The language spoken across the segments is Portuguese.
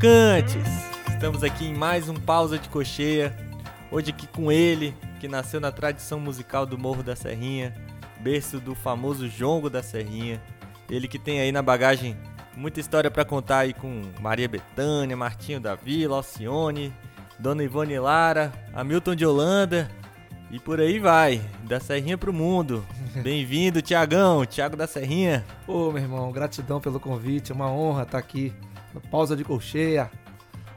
Fala, Batucantes! Estamos aqui em mais um Pausa de Cocheia. Hoje aqui com ele, que nasceu na tradição musical do Morro da Serrinha, berço do famoso Jongo da Serrinha. Ele que tem aí na bagagem muita história para contar aí com Maria Bethânia, Martinho da Vila, Alcione, Dona Ivone Lara, Hamilton de Holanda e por aí vai, da Serrinha pro mundo. Bem-vindo, Tiagão, Tiago da Serrinha. Ô, meu irmão, gratidão pelo convite, é uma honra estar aqui no Pausa de Colcheia.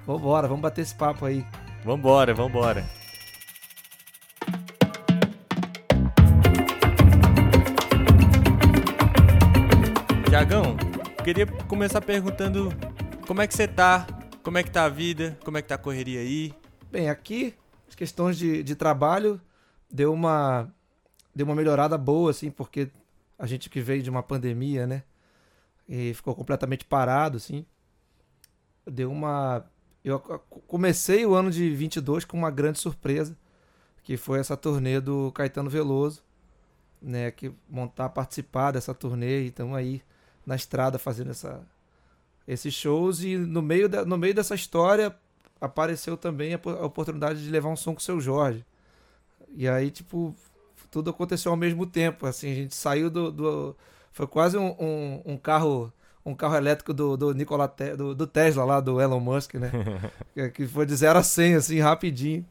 Vambora, vamos bater esse papo aí. Vambora, vambora. Tiagão, queria começar perguntando como é que você tá, como é que tá a vida, como é que tá a correria aí. Bem, aqui, as questões de, de trabalho deu uma, deu uma melhorada boa, assim, porque a gente que veio de uma pandemia, né? E ficou completamente parado, assim. Deu uma. Eu comecei o ano de 22 com uma grande surpresa, que foi essa turnê do Caetano Veloso, né? Que montar, participar dessa turnê, então aí na estrada fazendo essa, esses shows e no meio, no meio dessa história apareceu também a, a oportunidade de levar um som com o seu Jorge. E aí, tipo, tudo aconteceu ao mesmo tempo. Assim, a gente saiu do. do foi quase um, um, um, carro. Um carro elétrico do, do Nikola do, do, Tesla lá, do Elon Musk, né? que foi de 0 a 100, assim, rapidinho.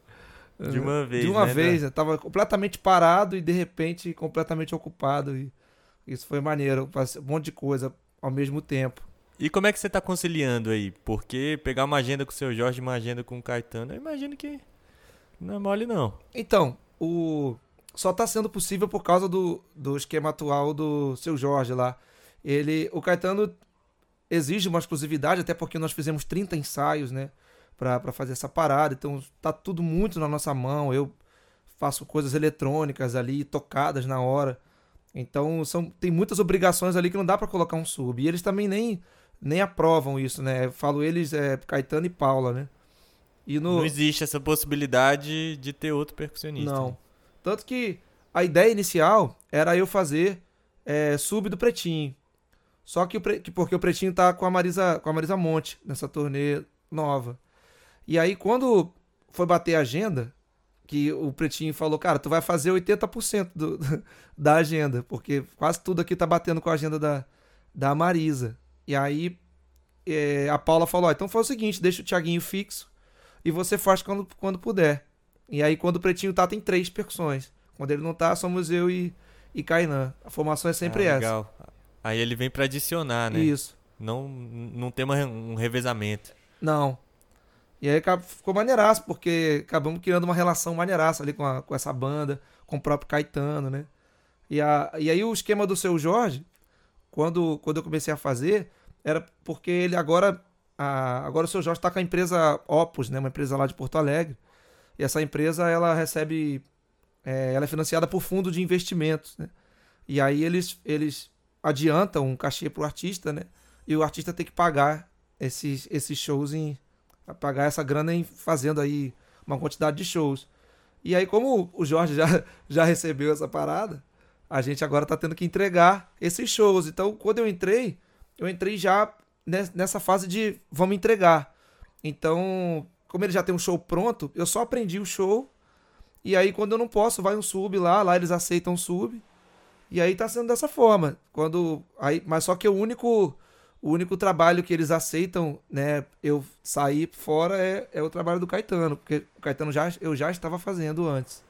De uma vez. De uma né, vez. né? Tava completamente parado e de repente completamente ocupado. E isso foi maneiro. Um monte de coisa ao mesmo tempo. E como é que você tá conciliando aí? Porque pegar uma agenda com o seu Jorge e uma agenda com o Caetano, eu imagino que não é mole, não. Então, o só está sendo possível por causa do, do esquema atual do seu Jorge lá. Ele, o Caetano exige uma exclusividade, até porque nós fizemos 30 ensaios, né, para fazer essa parada. Então tá tudo muito na nossa mão. Eu faço coisas eletrônicas ali, tocadas na hora. Então são tem muitas obrigações ali que não dá para colocar um sub. E eles também nem nem aprovam isso, né? Eu falo eles é Caetano e Paula, né? E no... Não existe essa possibilidade de ter outro percussionista. Não. Tanto que a ideia inicial era eu fazer é, sub do Pretinho. Só que, o Pre... porque o Pretinho tá com a Marisa, com a Marisa Monte nessa turnê nova. E aí quando foi bater a agenda, que o Pretinho falou, cara, tu vai fazer 80% do, da agenda, porque quase tudo aqui tá batendo com a agenda da, da Marisa. E aí é, a Paula falou, então faz o seguinte, deixa o Thiaguinho fixo e você faz quando, quando puder. E aí, quando o Pretinho tá, tem três percussões. Quando ele não tá, somos eu e, e Kainan. A formação é sempre ah, legal. essa. Aí ele vem para adicionar, né? Isso. Não, não tem uma, um revezamento. Não. E aí ficou maneiraço, porque acabamos criando uma relação maneiraça ali com, a, com essa banda, com o próprio Caetano, né? E, a, e aí o esquema do seu Jorge, quando, quando eu comecei a fazer, era porque ele agora a, agora o seu Jorge está com a empresa Opus, né, uma empresa lá de Porto Alegre. E essa empresa ela recebe, é, ela é financiada por fundo de investimentos, né? E aí eles, eles adiantam um cachê para o artista, né? E o artista tem que pagar esses, esses shows em pagar essa grana em fazendo aí uma quantidade de shows. E aí como o Jorge já, já recebeu essa parada, a gente agora está tendo que entregar esses shows. Então, quando eu entrei, eu entrei já nessa fase de vamos entregar. Então, como ele já tem um show pronto, eu só aprendi o show. E aí, quando eu não posso, vai um sub lá, lá eles aceitam sub. E aí tá sendo dessa forma. Quando. Aí, mas só que o único. O único trabalho que eles aceitam, né, eu sair fora é, é o trabalho do Caetano, porque o Caetano já, eu já estava fazendo antes.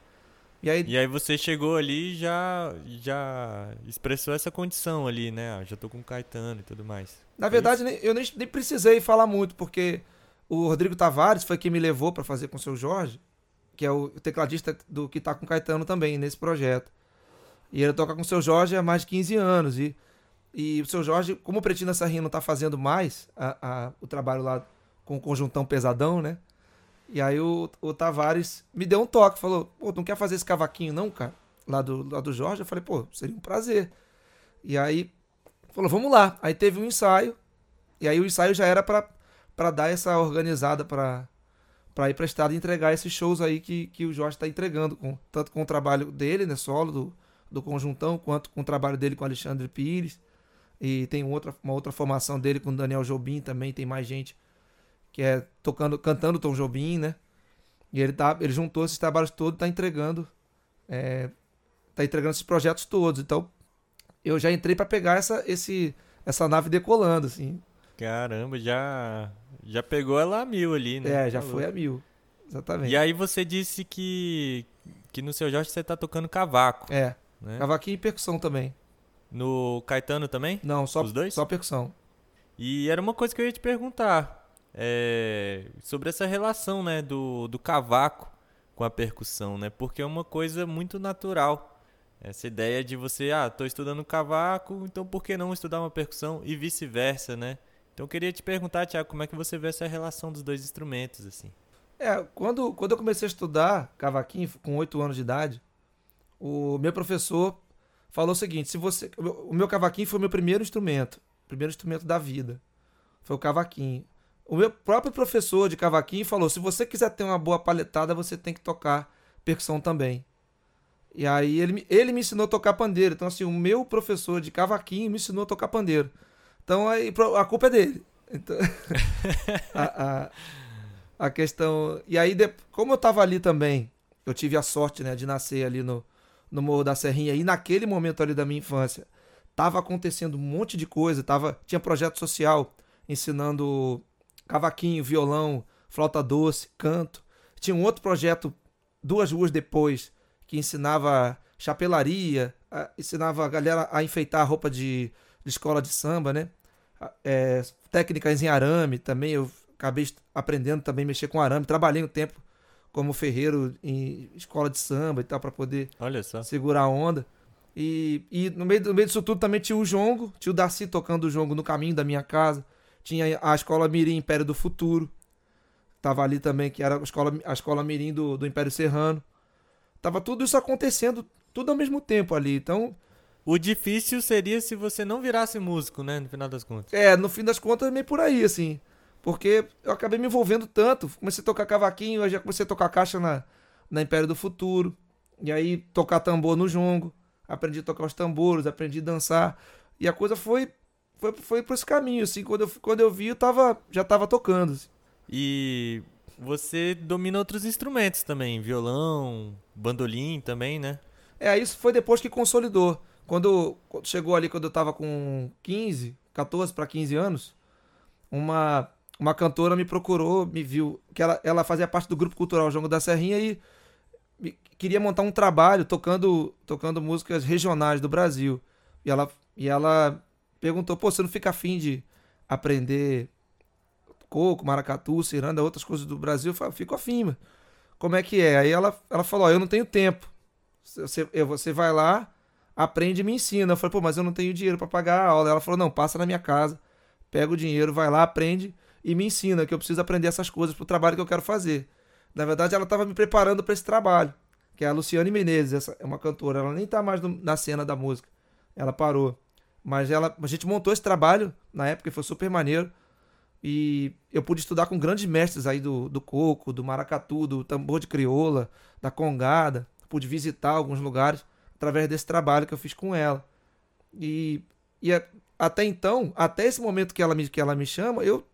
E aí, e aí você chegou ali e já, já expressou essa condição ali, né? Ah, já tô com o Caetano e tudo mais. Na verdade, eu nem, nem precisei falar muito, porque o Rodrigo Tavares foi quem me levou para fazer com o seu Jorge, que é o tecladista do que tá com o Caetano também nesse projeto. E ele toca com o seu Jorge há mais de 15 anos. E, e o seu Jorge, como o Pretinho Sarrinha não tá fazendo mais a, a, o trabalho lá com o conjuntão pesadão, né? E aí o, o Tavares me deu um toque, falou, pô, não quer fazer esse cavaquinho não, cara? Lá do, lá do Jorge, eu falei, pô, seria um prazer. E aí falou, vamos lá. Aí teve um ensaio, e aí o ensaio já era para dar essa organizada para para ir para estrada e entregar esses shows aí que, que o Jorge está entregando, com, tanto com o trabalho dele, né, solo, do, do Conjuntão, quanto com o trabalho dele com Alexandre Pires. E tem outra, uma outra formação dele com o Daniel Jobim também, tem mais gente que é tocando, cantando Tom Jobim, né? E ele, tá, ele juntou esses trabalhos todos e tá entregando. É, tá entregando esses projetos todos. Então, eu já entrei para pegar essa, esse, essa nave decolando, assim. Caramba, já, já pegou ela a mil ali, né? É, já foi a mil. Exatamente. E aí você disse que, que no seu Jorge você tá tocando cavaco. É. Né? Cavaquinho e percussão também. No Caetano também? Não, só, Os dois? só percussão. E era uma coisa que eu ia te perguntar. é, sobre essa relação, né, do, do cavaco com a percussão, né? Porque é uma coisa muito natural. Essa ideia de você, ah, tô estudando cavaco, então por que não estudar uma percussão e vice-versa, né? Então eu queria te perguntar, Tiago, como é que você vê essa relação dos dois instrumentos, assim? É, quando, quando eu comecei a estudar cavaquinho, com 8 anos de idade, o meu professor falou o seguinte: se você. O meu, cavaquinho foi o meu primeiro instrumento, primeiro instrumento da vida. Foi o cavaquinho. O meu próprio professor de cavaquinho falou: se você quiser ter uma boa paletada, você tem que tocar percussão também. E aí ele, ele me ensinou a tocar pandeiro. Então, assim, o meu professor de cavaquinho me ensinou a tocar pandeiro. Então aí a culpa é dele. Então, a, a, a questão. E aí, como eu tava ali também, eu tive a sorte, né, de nascer ali no, no Morro da Serrinha, e naquele momento ali da minha infância, tava acontecendo um monte de coisa, tava, tinha projeto social ensinando cavaquinho, violão, flauta doce, canto. Tinha um outro projeto duas ruas depois que ensinava chapelaria, ensinava a galera a enfeitar roupa de, de escola de samba, né? É, técnicas em arame também, eu acabei aprendendo também a mexer com arame, trabalhei um tempo como ferreiro em escola de samba e tal para poder segurar a onda. E, e no, meio, no meio disso tudo também tinha o jongo, tinha o Darcy tocando o jongo no caminho da minha casa. Tinha a escola Mirim Império do Futuro. Tava ali também, que era a escola, a escola Mirim do, do Império Serrano. Tava tudo isso acontecendo, tudo ao mesmo tempo ali. Então, O difícil seria se você não virasse músico, né, no final das contas. é, no fim das contas, é meio por aí, assim. Porque eu acabei me envolvendo tanto. Comecei a tocar cavaquinho, eu já comecei a tocar caixa na, na Império do Futuro. E aí tocar tambor no jongo. Aprendi a tocar os tambores, aprendi a dançar. E a coisa foi foi, foi por esse caminho, assim. Quando eu, quando eu vi, eu tava, já tava tocando. assim. E você domina outros instrumentos também, violão, bandolim também, né? É, isso foi depois que consolidou. Quando, quando chegou ali, quando eu tava com 15, 14 para 15 anos, uma, uma cantora me procurou, me viu, que ela, ela fazia parte do grupo cultural Jongo da Serrinha e me- queria montar um trabalho tocando, tocando músicas regionais do Brasil. E ela, e ela perguntou: pô, você não fica afim de aprender coco, maracatu, ciranda, outras coisas do Brasil? Eu falei, fico afim, mano. Como é que é? Aí ela, ela falou: ó, eu não tenho tempo. Você, você vai lá, aprende e me ensina. Eu falei, pô, mas eu não tenho dinheiro pra pagar a aula. Ela falou, não, passa na minha casa, pega o dinheiro, vai lá, aprende e me ensina, que eu preciso aprender essas coisas pro trabalho que eu quero fazer. Na verdade, ela tava me preparando pra esse trabalho, que é a Luciane Menezes, essa é uma cantora. Ela nem tá mais no- na cena da música. Ela parou. Mas ela, a gente montou esse trabalho na época foi super maneiro. E eu pude estudar com grandes mestres aí do, do coco, do maracatu, do tambor de crioula, da congada. Pude visitar alguns lugares através desse trabalho que eu fiz com ela. E, e até então, até esse momento que ela me, que ela me chama, eu,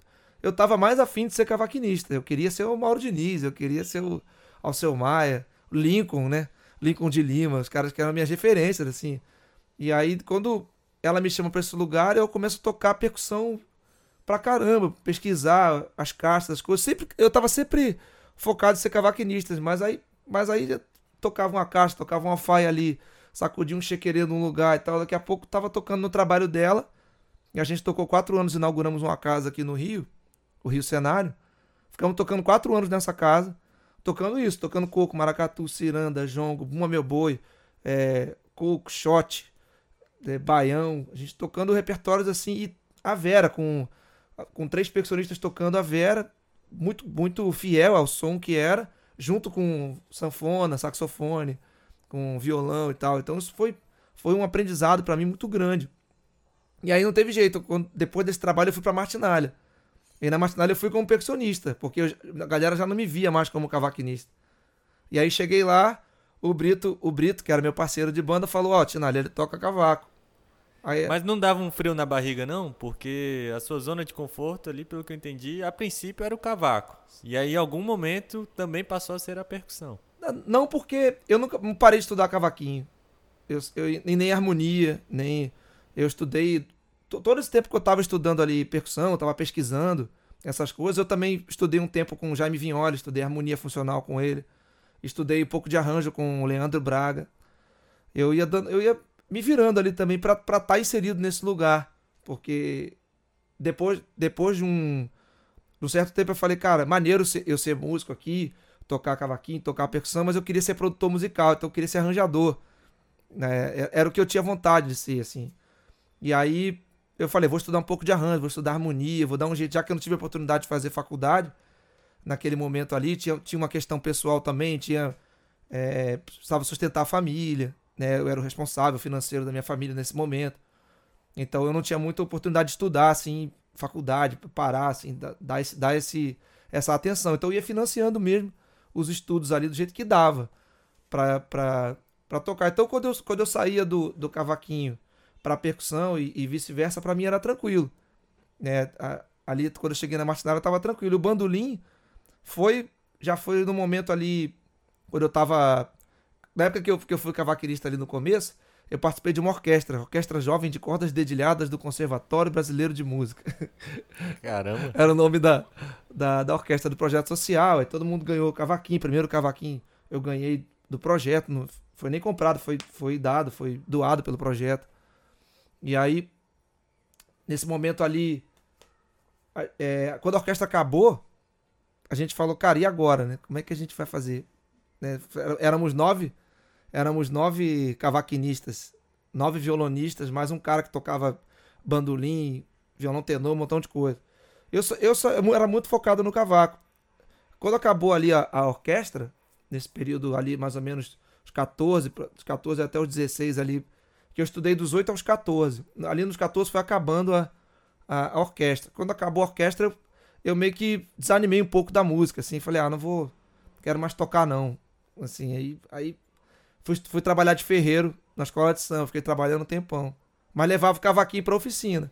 eu tava mais afim de ser cavaquinista. Eu queria ser o Mauro Diniz, eu queria ser o Alceu Maia, Lincoln, né? Lincoln de Lima, os caras que eram minhas referências, assim. E aí, quando ela me chama pra esse lugar, eu começo a tocar percussão pra caramba, pesquisar as caixas, as coisas. Sempre, eu tava sempre focado em ser cavaquinista, mas aí, mas aí tocava uma caixa, tocava uma faia ali, sacudia um chequerê num lugar e tal. Daqui a pouco tava tocando no trabalho dela. E a gente tocou quatro anos, inauguramos uma casa aqui no Rio, o Rio Cenário. Ficamos tocando quatro anos nessa casa, tocando isso, tocando coco, maracatu, ciranda, jongo, bumba meu boi, é, coco, shot, é, baião. A gente tocando repertórios assim e a Vera com com três percussionistas tocando a Vera, muito muito fiel ao som que era, junto com sanfona, saxofone, com violão e tal. Então isso foi foi um aprendizado para mim muito grande. E aí não teve jeito, depois desse trabalho eu fui para Martinalha. E na Martinalha eu fui como percussionista, porque eu- a galera já não me via mais como cavaquinista. E aí cheguei lá, o Brito, o Brito, que era meu parceiro de banda, falou: "Ó, Tinalha, ele toca cavaco". Aí, Mas não dava um frio na barriga, não? Porque a sua zona de conforto ali, pelo que eu entendi, a princípio era o cavaco. E aí, em algum momento, também passou a ser a percussão. Não porque eu nunca parei de estudar cavaquinho. Eu, eu, nem harmonia, nem. Eu estudei. To- Todo esse tempo que eu tava estudando ali percussão, eu tava pesquisando essas coisas. Eu também estudei um tempo com o Jaime Vignoli, estudei harmonia funcional com ele. Estudei um pouco de arranjo com o Leandro Braga. Eu ia, dando, eu ia me virando ali também pra estar inserido nesse lugar. Porque depois, depois de um, de um certo tempo eu falei, cara, maneiro eu ser músico aqui, tocar cavaquinho, tocar percussão, mas eu queria ser produtor musical, então eu queria ser arranjador. né? Era o que eu tinha vontade de ser, assim. E aí eu falei, vou estudar um pouco de arranjo, vou estudar harmonia, vou dar um jeito, já que eu não tive a oportunidade de fazer faculdade naquele momento ali, tinha, tinha uma questão pessoal também, tinha é, precisava sustentar a família, né? Eu era o responsável financeiro da minha família nesse momento. Então eu não tinha muita oportunidade de estudar, assim, faculdade, parar, assim, dar, esse, dar esse, essa atenção. Então eu ia financiando mesmo os estudos ali do jeito que dava pra, pra tocar. Então quando eu, quando eu saía do, do cavaquinho pra percussão e, e vice-versa, pra mim era tranquilo. Né? A- ali, quando eu cheguei na marcenaria, tava tranquilo. O bandolim foi, já foi no momento ali, quando eu tava... Na época que eu, que eu fui cavaquinista ali no começo, eu participei de uma orquestra, Orquestra Jovem de Cordas Dedilhadas do Conservatório Brasileiro de Música. Caramba. Era o nome da, da, da orquestra do projeto social. Aí todo mundo ganhou cavaquinho. Primeiro cavaquinho eu ganhei do projeto. Não foi nem comprado, foi, foi dado, foi doado pelo projeto. E aí, nesse momento ali, é, quando a orquestra acabou, a gente falou, cara, e agora, né? Como é que a gente vai fazer? Né? Éramos nove, éramos nove cavaquinistas, nove violonistas, mais um cara que tocava bandolim, violão tenor, um montão de coisa. Eu, só, eu, só, eu era muito focado no cavaco. Quando acabou ali a, a orquestra, nesse período ali, mais ou menos os 14, pra- dos 14 até os 16 ali, que eu estudei dos 8 aos 14. Ali nos 14 foi acabando a, a, a orquestra. Quando acabou a orquestra, eu, eu meio que desanimei um pouco da música, assim, falei, ah, não vou, quero mais tocar não. Assim, aí, aí fui, fui trabalhar de ferreiro na escola de samba, fiquei trabalhando um tempão. Mas levava o cavaquinho pra oficina.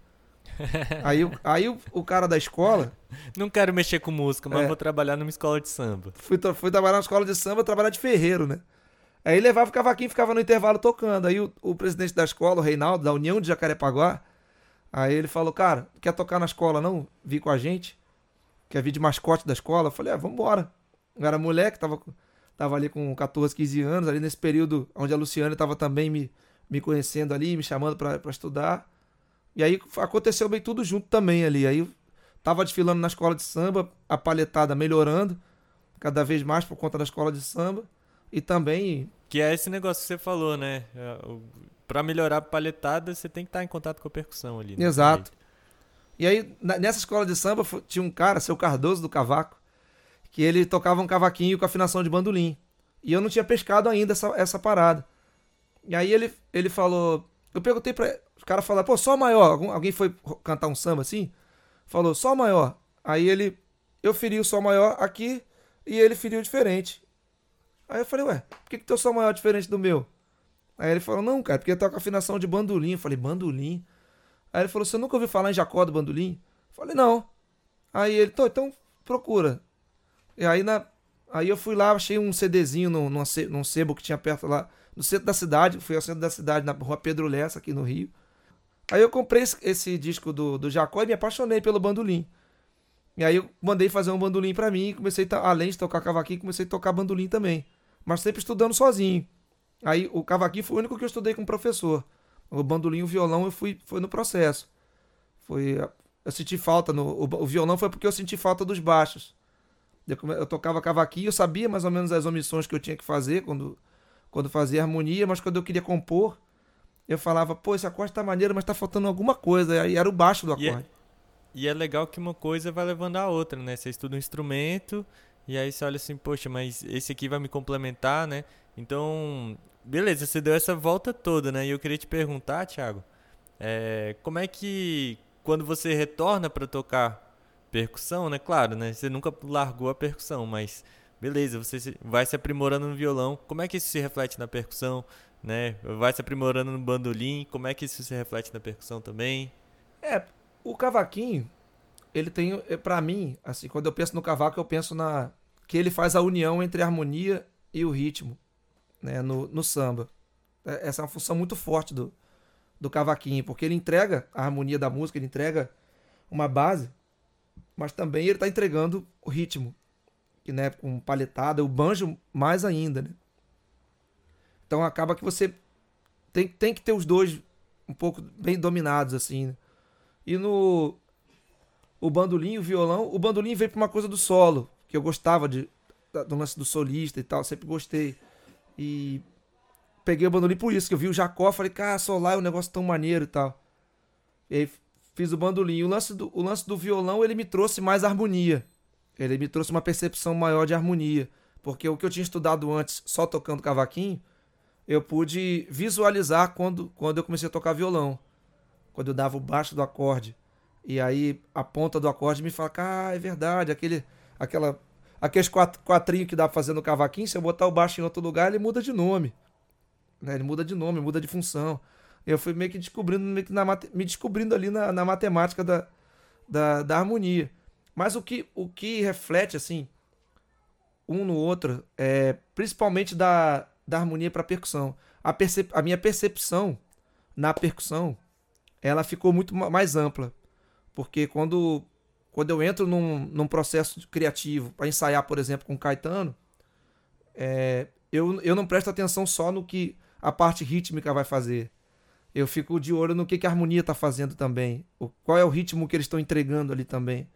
aí o- aí o, o cara da escola, Não quero mexer com música, mas É. vou trabalhar numa escola de samba. fui, fui trabalhar na escola de samba, trabalhar de ferreiro, né? Aí levava o cavaquinho e ficava no intervalo tocando. Aí o, o presidente da escola, o Reinaldo, da União de Jacarepaguá, aí ele falou, cara, quer tocar na escola não? Vi com a gente. Quer vir de mascote da escola? Eu falei, ah, vambora. Eu era moleque, tava, tava ali com 14, 15 anos, ali nesse período onde a Luciana tava também me, me conhecendo ali, me chamando pra estudar. E aí aconteceu bem tudo junto também ali. Aí tava desfilando na escola de samba, a palhetada melhorando cada vez mais por conta da escola de samba. E também, Que é esse negócio que você falou, né? É, Pra melhorar a palhetada, você tem que estar em contato com a percussão ali. né? Exato. e aí nessa escola de samba tinha um cara, seu Cardoso do Cavaco, que ele tocava um cavaquinho com afinação de bandolim. E eu não tinha pescado ainda essa, essa parada. E aí ele, ele falou. Eu perguntei pra. Os caras falaram, pô, só maior. Algum- alguém foi cantar um samba assim? Falou, só maior. Aí ele. Eu feri o sol maior aqui e ele feriu diferente. Aí eu falei, ué, por que, que teu sol maior é diferente do meu? Aí ele falou, não, cara, porque toca afinação de bandolim. Eu falei, bandolim? Aí ele falou, você nunca ouviu falar em Jacó do bandolim? Eu falei, não. Aí ele, "Tô, então procura. E aí, na, aí eu fui lá, achei um CDzinho num, ce- num sebo que tinha perto lá, no centro da cidade. Fui ao centro da cidade, na rua Pedro Lessa, aqui no Rio. Aí eu comprei esse, esse disco do, do Jacó e me apaixonei pelo bandolim. E aí eu mandei fazer um bandolim pra mim e comecei, além de tocar cavaquinho, comecei a tocar bandolim também. Mas sempre estudando sozinho. Aí o cavaquinho foi o único que eu estudei com o professor. O bandolim e o violão eu fui foi no processo. Foi eu senti falta no o, o violão foi porque eu senti falta dos baixos. Eu, eu tocava cavaquinho, eu sabia mais ou menos as omissões que eu tinha que fazer quando quando fazia harmonia, mas quando eu queria compor, eu falava, pô, esse acorde tá maneiro, mas tá faltando alguma coisa. Aí era o baixo do E é- acorde. E é legal que uma coisa vai levando a outra, né? Você estuda um instrumento e aí você olha assim, poxa, mas esse aqui vai me complementar, né? Então, beleza, você deu essa volta toda, né? E eu queria te perguntar, Thiago, é, como é que quando você retorna para tocar percussão, né? Claro, né? Você nunca largou a percussão, mas beleza, você vai se aprimorando no violão. Como é que isso se reflete na percussão? né? Vai se aprimorando no bandolim. Como é que isso se reflete na percussão também? É, o cavaquinho, ele tem, é, para mim, assim, quando eu penso no cavaco, eu penso na que ele faz a união entre a harmonia e o ritmo, né, no, no samba. É, essa é uma função muito forte do, do cavaquinho, porque ele entrega a harmonia da música, ele entrega uma base, mas também ele está entregando o ritmo, que né, com paletada, o banjo mais ainda, né? Então acaba que você tem, tem que ter os dois um pouco bem dominados assim. Né? E no o bandolim o violão, o bandolim veio para uma coisa do solo, que eu gostava de do lance do solista e tal, sempre gostei. E peguei o bandolim por isso, que eu vi o Jacó, falei, cara, solar é um negócio tão maneiro e tal. E aí fiz o bandolim. O lance do, o lance do violão, ele me trouxe mais harmonia. Ele me trouxe uma percepção maior de harmonia. Porque o que eu tinha estudado antes, só tocando cavaquinho, eu pude visualizar quando, quando eu comecei a tocar violão. Quando eu dava o baixo do acorde. E aí a ponta do acorde me fala, ah, é verdade, aquele, aquela, aqueles quatro, quatrinhos que dá pra fazer no cavaquinho, se eu botar o baixo em outro lugar, ele muda de nome. Né? Ele muda de nome, muda de função. Eu fui meio que descobrindo, meio que na, me descobrindo ali na, na matemática da, da, da harmonia. Mas o que, o que reflete, assim, um no outro, é principalmente da, da harmonia para percussão. A, percep a minha percepção na percussão, ela ficou muito mais ampla. Porque quando, quando eu entro num, num processo criativo para ensaiar, por exemplo, com Caetano, é, eu, eu não presto atenção só no que a parte rítmica vai fazer. Eu fico de olho no que, que a harmonia está fazendo também. O, qual é o ritmo que eles estão entregando ali também.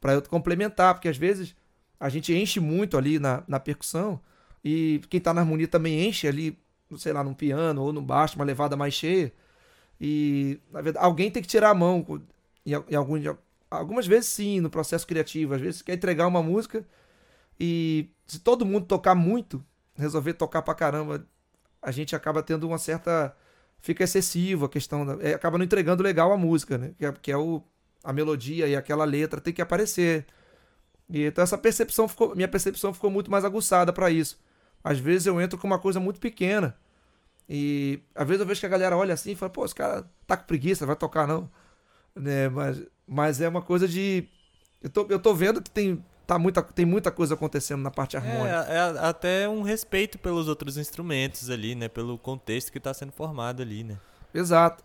Para eu complementar, porque às vezes a gente enche muito ali na, na percussão e quem tá na harmonia também enche ali, sei lá, num piano ou no baixo, uma levada mais cheia. E, na verdade, alguém tem que tirar a mão. Em, em algum, algumas vezes sim, no processo criativo. Às vezes você quer entregar uma música e se todo mundo tocar muito, resolver tocar pra caramba, a gente acaba tendo uma certa. Fica excessivo a questão. Da, é, acaba não entregando legal a música, né? Que é, que é o, a melodia e aquela letra tem que aparecer. E, então essa percepção ficou, minha percepção ficou muito mais aguçada para isso. Às vezes eu entro com uma coisa muito pequena. E às vezes eu vejo que a galera olha assim e fala, pô, esse cara tá com preguiça, vai tocar não. Né? Mas, mas é uma coisa de. Eu tô, eu tô vendo que tem, tá muita, tem muita coisa acontecendo na parte harmônica. É, é até um respeito pelos outros instrumentos ali, né? Pelo contexto que está sendo formado ali, né? Exato.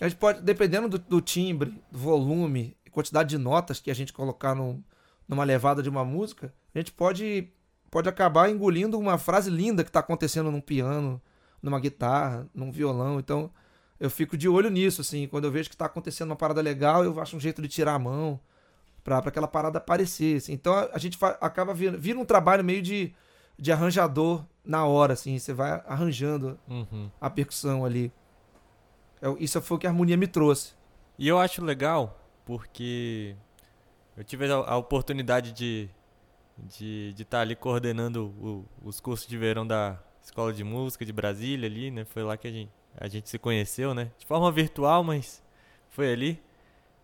A gente pode, dependendo do, do timbre, do volume, quantidade de notas que a gente colocar num, numa levada de uma música, a gente pode pode acabar engolindo uma frase linda que está acontecendo num piano, numa guitarra, num violão. Então eu fico de olho nisso, assim. Quando eu vejo que está acontecendo uma parada legal, eu acho um jeito de tirar a mão para aquela parada aparecer. Assim. Então a gente acaba vira, vira um trabalho meio de, de arranjador na hora, assim. Você vai arranjando uhum. a percussão ali. Eu, é isso foi o que a harmonia me trouxe. E eu acho legal porque eu tive a, a oportunidade de de estar tá ali coordenando o, os cursos de verão da Escola de Música de Brasília ali, né? Foi lá que a gente, a gente se conheceu, né? De forma virtual, mas foi ali,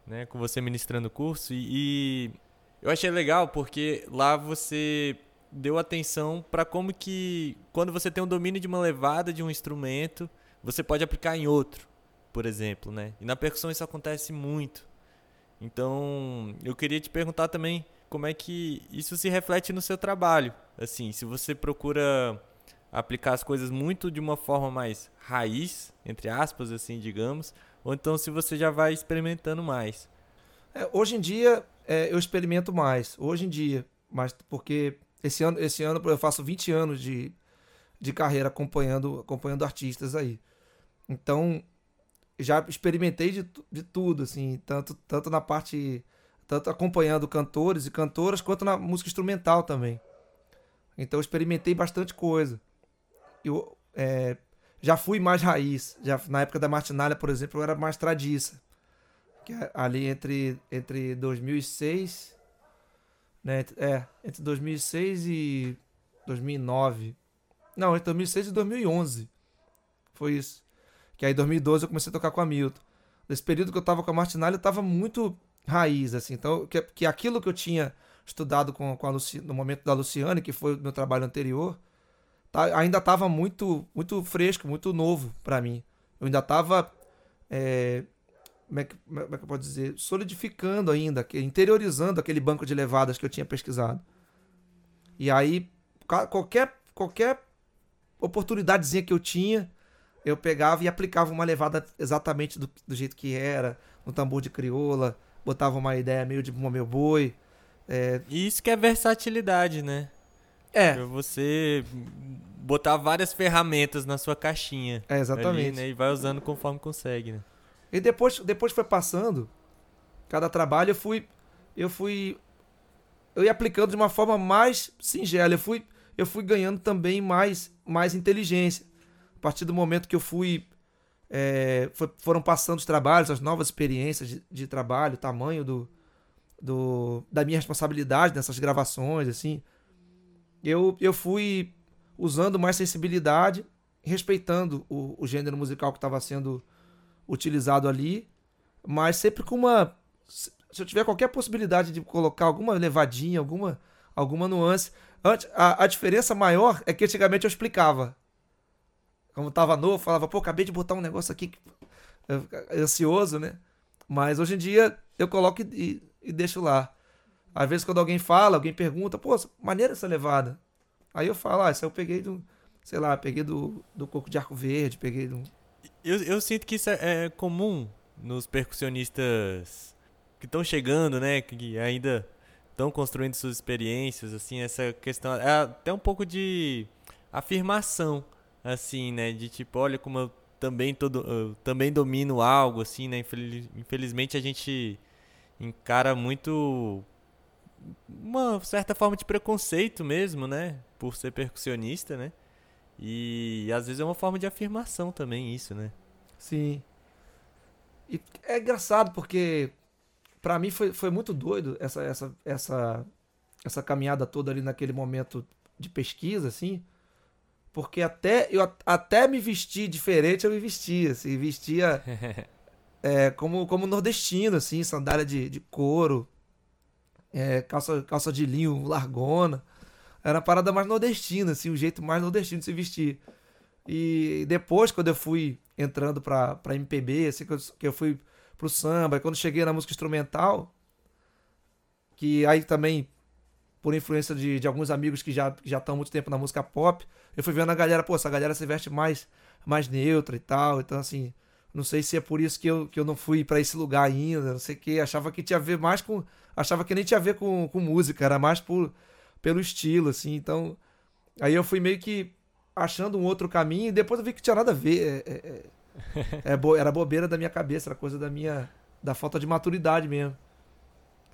né? Com você ministrando o curso e, e eu achei legal porque lá você deu atenção para como que quando você tem um domínio de uma levada de um instrumento, você pode aplicar em outro, por exemplo, né? E na percussão isso acontece muito. Então, eu queria te perguntar também como é que isso se reflete no seu trabalho. Assim, se você procura aplicar as coisas muito de uma forma mais raiz, entre aspas, assim, digamos, ou então se você já vai experimentando mais. É, hoje em dia é, eu experimento mais, hoje em dia, mas porque esse ano, esse ano eu faço 20 anos de, de carreira acompanhando, acompanhando artistas aí. Então, já experimentei de, de tudo, assim, tanto, tanto na parte tanto acompanhando cantores e cantoras, quanto na música instrumental também. Então experimentei bastante coisa. Eu é, já fui mais raiz. Já, na época da Martinalha, por exemplo, eu era mais tradiça. Que é ali entre, entre 2006... Né, é, entre 2006 e 2009. Não, entre 2006 e 2011. Foi isso. Que aí em 2012 eu comecei a tocar com a Milton. Nesse período que eu tava com a Martinalha, eu tava muito raiz, assim. Então, que, que aquilo que eu tinha estudado com, com Luci, no momento da Luciane, que foi o meu trabalho anterior, tá, ainda estava muito, muito fresco, muito novo para mim. Eu ainda estava, é, como, é como é que eu posso dizer, solidificando ainda, interiorizando aquele banco de levadas que eu tinha pesquisado. E aí, qualquer, qualquer oportunidadezinha que eu tinha, eu pegava e aplicava uma levada exatamente do, do jeito que era, no tambor de crioula, botava uma ideia meio de meu boi. É... Isso que é versatilidade, né? É. Pra você botar várias ferramentas na sua caixinha. É, exatamente. Ali, né? E vai usando conforme consegue, né? E depois, depois foi passando, cada trabalho eu fui. Eu fui. Eu ia aplicando de uma forma mais singela. Eu fui, eu fui ganhando também mais, mais inteligência. A partir do momento que eu fui. É, foi, foram passando os trabalhos, as novas experiências de, de trabalho, o tamanho do, do, da minha responsabilidade nessas gravações, assim eu, eu fui usando mais sensibilidade, respeitando o, o gênero musical que estava sendo utilizado ali, mas sempre com uma. Se eu tiver qualquer possibilidade de colocar alguma levadinha, alguma, alguma nuance. Antes, a, a diferença maior é que antigamente eu explicava. Como estava novo, falava, pô, acabei de botar um negócio aqui ansioso, né? Mas hoje em dia eu coloco e, e deixo lá. Às vezes, quando alguém fala, alguém pergunta, pô, maneira essa levada. Aí eu falo, ah, isso eu peguei do, sei lá, peguei do, do coco de arco verde, peguei do. Eu, eu sinto que isso é, é comum nos percussionistas que estão chegando, né? Que ainda estão construindo suas experiências, assim, essa questão. É até um pouco de afirmação, assim, né? De tipo, olha como eu também, todo, eu também domino algo, assim, né? Infelizmente a gente encara muito uma certa forma de preconceito mesmo, né? Por ser percussionista, né? E às vezes é uma forma de afirmação também isso, né? Sim. E é engraçado porque para mim foi, foi muito doido essa, essa, essa, essa caminhada toda ali naquele momento de pesquisa, assim. Porque até eu até me vestir diferente, eu me vestia, assim, vestia é, como, como nordestino, assim, sandália de, de couro, é, calça, calça de linho largona. Era a parada mais nordestina, assim, o jeito mais nordestino de se vestir. E depois, quando eu fui entrando pra, pra MPB, assim, que eu, que eu fui pro samba, quando cheguei na música instrumental, que aí também, por influência de, de alguns amigos que já já estão há muito tempo na música pop, eu fui vendo a galera, pô, essa galera se veste mais, mais neutra e tal. Então, assim, não sei se é por isso que eu, que eu não fui para esse lugar ainda, não sei o que. Achava que tinha a ver mais com. Achava que nem tinha a ver com, com música, era mais por, pelo estilo, assim. Então. Aí eu fui meio que achando um outro caminho e depois eu vi que tinha nada a ver. É, é, é, é bo, era bobeira da minha cabeça, era coisa da minha. da falta de maturidade mesmo.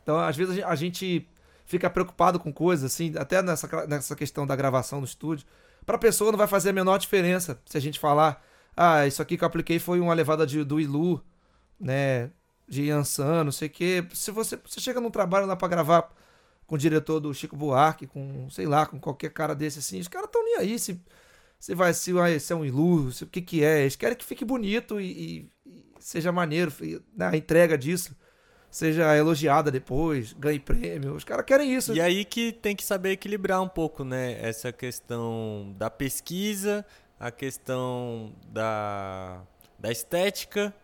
Então, às vezes a gente fica preocupado com coisas, assim, até nessa, nessa questão da gravação no estúdio. Pra pessoa não vai fazer a menor diferença se a gente falar ah, isso aqui que eu apliquei foi uma levada de, do Ilu, né? De Yansan, não sei o quê. Se você, você chega num trabalho lá para gravar com o diretor do Chico Buarque, com, sei lá, com qualquer cara desse assim, os caras estão nem aí se, se vai se, se é um Ilu, se, o que que é. Eles querem que fique bonito e, e, e seja maneiro, né? a entrega disso seja elogiada depois, ganhe prêmio. Os caras querem isso. E aí que tem que saber equilibrar um pouco, né? Essa questão da pesquisa a questão da, da estética,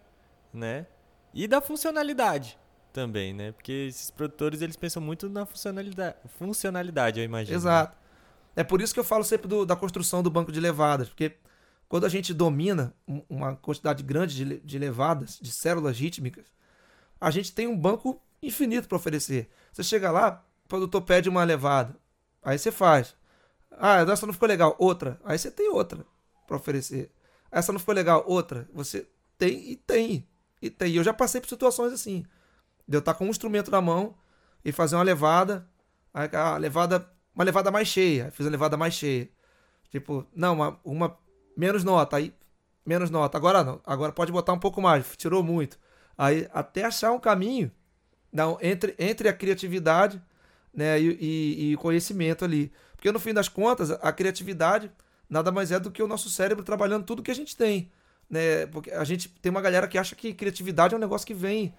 né? E da funcionalidade também, né? Porque esses produtores eles pensam muito na funcionalidade, funcionalidade eu imagino. Exato. É por isso que eu falo sempre do, da construção do banco de levadas, porque quando a gente domina uma quantidade grande de, de levadas, de células rítmicas, a gente tem um banco infinito para oferecer. Você chega lá, o produtor pede uma levada, aí você faz. Ah, essa não ficou legal, outra. Aí você tem outra para oferecer. Essa não ficou legal, outra. Você tem e tem. E tem. Eu já passei por situações assim. De eu estar tá com um instrumento na mão e fazer uma levada. A levada. Uma levada mais cheia. Fiz a levada mais cheia. Tipo, não, uma, uma menos nota. Aí, menos nota. Agora não. Agora pode botar um pouco mais. Tirou muito. Aí, até achar um caminho não, entre, entre a criatividade né, e, e, e conhecimento ali. Porque no fim das contas, a criatividade nada mais é do que o nosso cérebro trabalhando tudo que a gente tem. Né? Porque a gente tem uma galera que acha que criatividade é um negócio que vem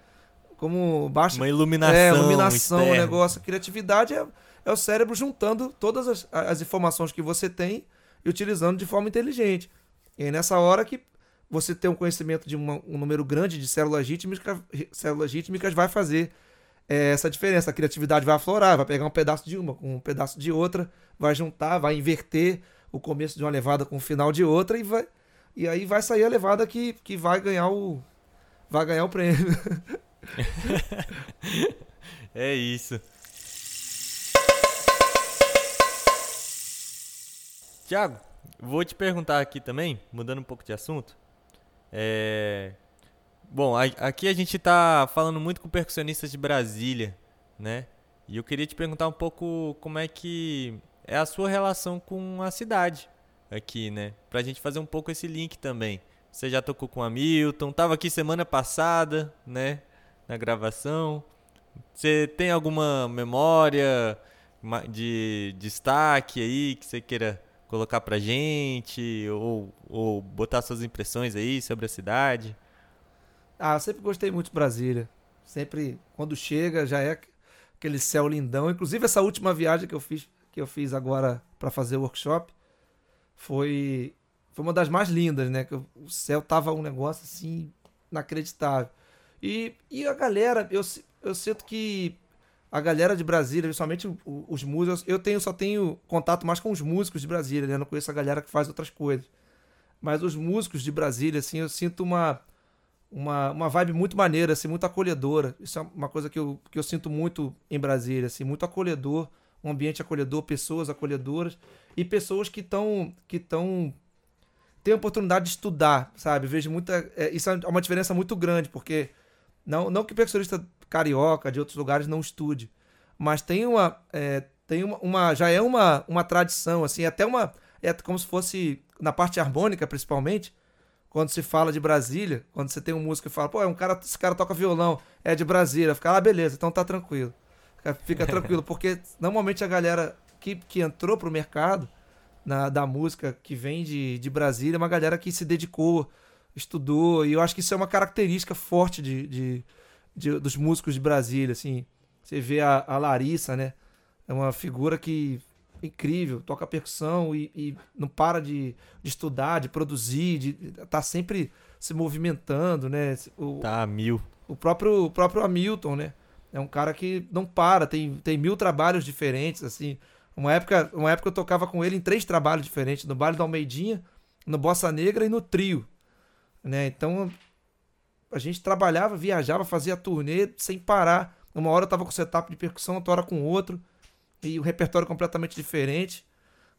como baixa. Uma iluminação. É, iluminação, um negócio. Criatividade é, é o cérebro juntando todas as, as informações que você tem e utilizando de forma inteligente. E é nessa hora que você ter um conhecimento de uma, um número grande de células rítmicas, células rítmicas vai fazer é, essa diferença. A criatividade vai aflorar, vai pegar um pedaço de uma com um pedaço de outra, vai juntar, vai inverter o começo de uma levada com o final de outra e vai e aí vai sair a levada que, que vai ganhar o vai ganhar o prêmio. é isso. Tiago, vou te perguntar aqui também, mudando um pouco de assunto. É... Bom, aqui a gente está falando muito com percussionistas de Brasília, né? E eu queria te perguntar um pouco como é que é a sua relação com a cidade aqui, né? Pra gente fazer um pouco esse link também. Você já tocou com o Hamilton, tava aqui semana passada, né? Na gravação. Você tem alguma memória de destaque aí que você queira colocar pra gente? Ou, ou botar suas impressões aí sobre a cidade? Ah, eu sempre gostei muito de Brasília. Sempre, quando chega, já é aquele céu lindão. Inclusive, essa última viagem que eu fiz, que eu fiz agora para fazer o workshop, foi, foi uma das mais lindas, né? Que o céu tava um negócio assim, inacreditável. E, e a galera, eu, eu sinto que a galera de Brasília, principalmente os músicos, eu tenho só tenho contato mais com os músicos de Brasília, né? Eu não conheço a galera que faz outras coisas. Mas os músicos de Brasília, assim, eu sinto uma uma, uma vibe muito maneira, assim, muito acolhedora. Isso é uma coisa que eu, que eu sinto muito em Brasília, assim, muito acolhedor, um ambiente acolhedor, pessoas acolhedoras e pessoas que estão que estão têm a oportunidade de estudar, sabe? Vejo muita é, isso é uma diferença muito grande, porque não não que percussionista carioca de outros lugares não estude, mas tem uma é, tem uma, uma, já é uma, uma tradição assim, até uma é como se fosse na parte harmônica principalmente, quando se fala de Brasília, quando você tem um músico e fala, pô, é um cara, esse cara toca violão, é de Brasília, fica, ah, beleza, então tá tranquilo. Fica tranquilo, porque normalmente a galera que, que entrou pro mercado na, da música que vem de, de Brasília é uma galera que se dedicou, estudou, e eu acho que isso é uma característica forte de, de, de dos músicos de Brasília, assim. Você vê a, a Larissa, né? É uma figura que incrível, toca percussão e, e não para de, de, estudar, de produzir, de tá sempre se movimentando, né? O, tá mil. O próprio, o próprio Hamilton, né? É um cara que não para, tem, tem mil trabalhos diferentes, assim. Uma época, uma época eu tocava com ele em três trabalhos diferentes, no Baile da Almeidinha, no Bossa Negra e no Trio, né? Então a gente trabalhava, viajava, fazia turnê sem parar. Uma hora eu tava com setup de percussão, outra hora com outro e o repertório completamente diferente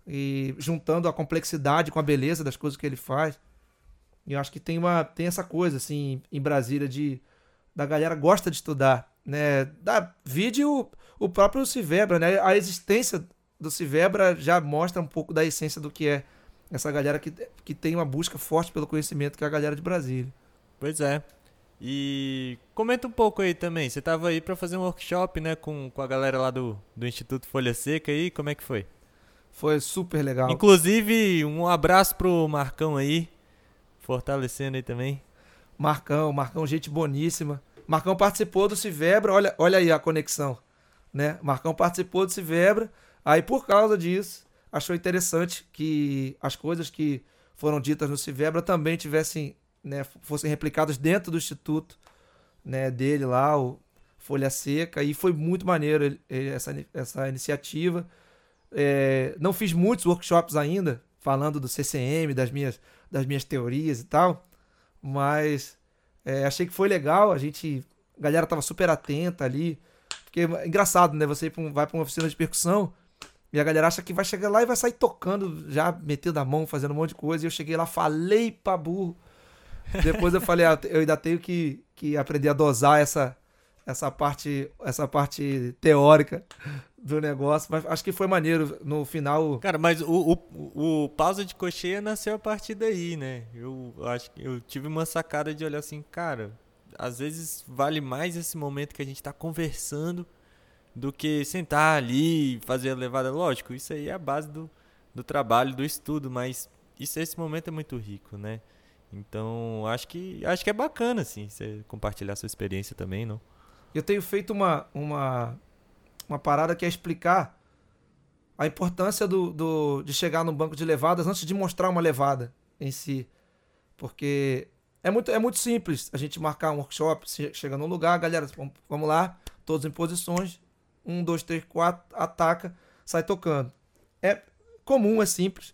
e juntando a complexidade com a beleza das coisas que ele faz. E eu acho que tem uma tem essa coisa assim em Brasília de da galera gosta de estudar, né? Da vídeo o próprio Civebra, né? A existência do Civebra já mostra um pouco da essência do que é essa galera que, que tem uma busca forte pelo conhecimento que é a galera de Brasília. Pois é. E comenta um pouco aí também. Você estava aí para fazer um workshop, né, com, com a galera lá do, do Instituto Folha Seca aí. Como é que foi? Foi super legal. Inclusive, um abraço pro Marcão aí, fortalecendo aí também. Marcão, Marcão, gente boníssima. Marcão participou do Civebra, olha, olha aí a conexão, né? Marcão participou do Civebra, aí por causa disso, achou interessante que as coisas que foram ditas no Civebra também tivessem né, fossem replicados dentro do instituto né, dele lá, o Folha Seca, e foi muito maneiro ele, essa, essa iniciativa. É, não fiz muitos workshops ainda, falando do CCM, das minhas, das minhas teorias e tal, mas é, achei que foi legal, a gente, a galera tava super atenta ali, porque é engraçado, né, você vai para uma oficina de percussão, e a galera acha que vai chegar lá e vai sair tocando, já metendo a mão, fazendo um monte de coisa. E eu cheguei lá, falei pra burro. Depois eu falei, ah, eu ainda tenho que, que aprender a dosar essa, essa, parte, essa parte teórica do negócio, mas acho que foi maneiro no final. Cara, mas o, o, o pausa de cocheia nasceu a partir daí, né? Eu acho que eu tive uma sacada de olhar assim, cara, às vezes vale mais esse momento que a gente tá conversando do que sentar ali e fazer a levada. Lógico, isso aí é a base do, do trabalho, do estudo, mas isso, esse momento é muito rico, né? Então, acho que acho que é bacana assim, você compartilhar sua experiência também, não? Eu tenho feito uma uma uma parada que é explicar a importância do, do, de chegar no banco de levadas antes de mostrar uma levada em si. Porque é muito, é muito simples a gente marcar um workshop, chega num lugar, galera, vamos lá, todos em posições, um, dois, três, quatro, ataca, sai tocando. É comum, é simples,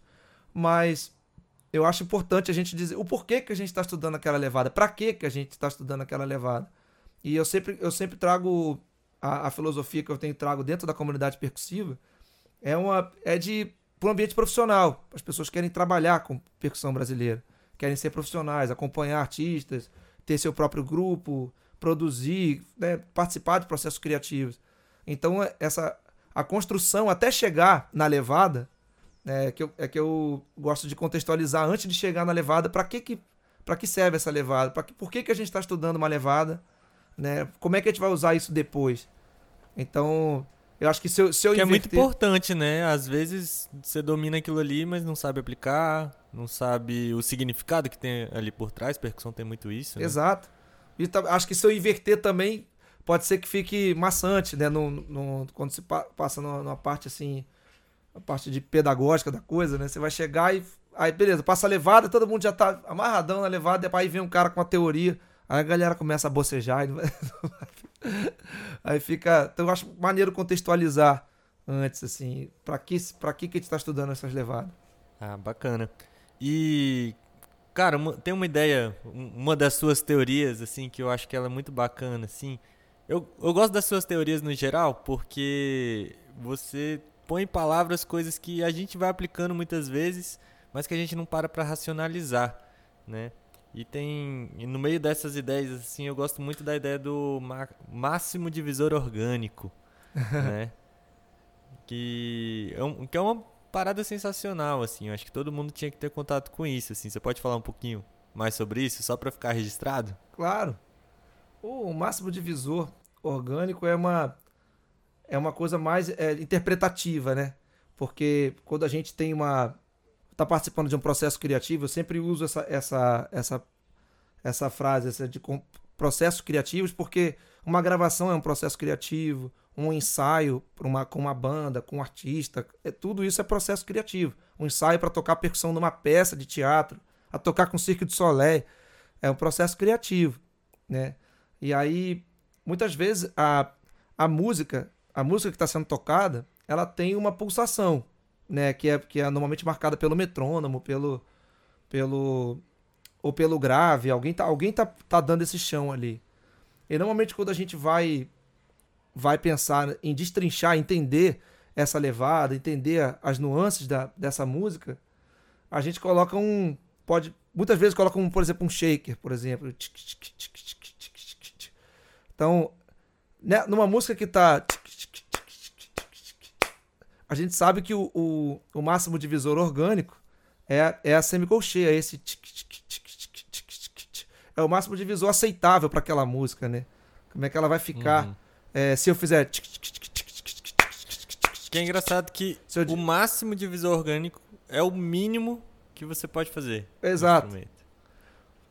mas eu acho importante a gente dizer o porquê que a gente está estudando aquela levada, para que que a gente está estudando aquela levada. E eu sempre, eu sempre trago a, a, filosofia que eu tenho trago dentro da comunidade percussiva é uma é de para um ambiente profissional. As pessoas querem trabalhar com percussão brasileira, querem ser profissionais, acompanhar artistas, ter seu próprio grupo, produzir, né, participar de processos criativos. Então essa a construção até chegar na levada é que eu, é que eu gosto de contextualizar antes de chegar na levada para que que para que serve essa levada, para que por que que a gente está estudando uma levada né? Como é que a gente vai usar isso depois? Então, eu acho que se eu, se eu que inverter... é muito importante, né? Às vezes você domina aquilo ali, mas não sabe aplicar, não sabe o significado que tem ali por trás. Percussão tem muito isso. Né? Exato. E acho que se eu inverter também, pode ser que fique maçante, né? No, no, quando se passa numa parte assim, a parte de pedagógica da coisa, né? Você vai chegar e. Aí, beleza, passa a levada, todo mundo já tá amarradão na levada, e aí vem um cara com uma teoria. Aí a galera começa a bocejar. Aí fica. Então eu acho maneiro contextualizar antes, assim. Pra que, pra que, que a gente tá estudando essas levadas? Ah, bacana. E. Cara, tem uma ideia, uma das suas teorias, assim, que eu acho que ela é muito bacana, assim. Eu, eu gosto das suas teorias no geral, porque você põe em palavras coisas que a gente vai aplicando muitas vezes, mas que a gente não para para racionalizar, né? E tem. E no meio dessas ideias, assim, eu gosto muito da ideia do máximo divisor orgânico. né? Que é, um, que é uma parada sensacional, assim. Eu acho que todo mundo tinha que ter contato com isso, assim. Você pode falar um pouquinho mais sobre isso, só para ficar registrado? Claro. O máximo divisor orgânico é uma é uma coisa mais é, interpretativa, né? Porque quando a gente tem uma está participando de um processo criativo, eu sempre uso essa, essa, essa, essa frase essa de processos criativos, porque uma gravação é um processo criativo, um ensaio uma, com uma banda, com um artista, é, tudo isso é processo criativo. Um ensaio para tocar percussão numa peça de teatro, a tocar com Circo de Soleil, é um processo criativo, né? E aí, muitas vezes, a, a música, a música que está sendo tocada, ela tem uma pulsação né, que é, que é normalmente marcada pelo metrônomo, pelo, pelo ou pelo grave, alguém tá, alguém tá, tá dando esse chão ali. E normalmente quando a gente vai vai pensar em destrinchar, entender essa levada, entender as nuances da, dessa música, a gente coloca um pode muitas vezes coloca um, por exemplo, um shaker, por exemplo. Então, né, numa música que tá a gente sabe que o, o, o máximo divisor orgânico é, é a semicolcheia, esse é o máximo divisor aceitável para aquela música, né? Como é que ela vai ficar uhum. é, se eu fizer que é engraçado que o máximo divisor orgânico é o mínimo que você pode fazer. Exato.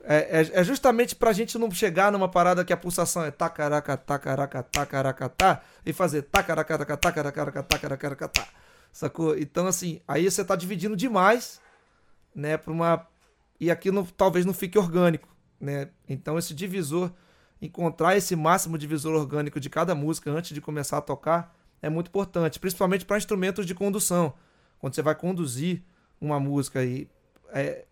É, é, é, justamente pra gente não chegar numa parada que a pulsação é tacaraca, tacaraca, tacaraca, tá, e fazer tacaraca, tacaraca, tacaraca, tacaraca, tá. Sacou? Então, assim, aí você tá dividindo demais, né, pra uma. E aqui talvez não fique orgânico, né? Então, esse divisor, encontrar esse máximo divisor orgânico de cada música antes de começar a tocar é muito importante, principalmente para instrumentos de condução. Quando você vai conduzir uma música aí. É,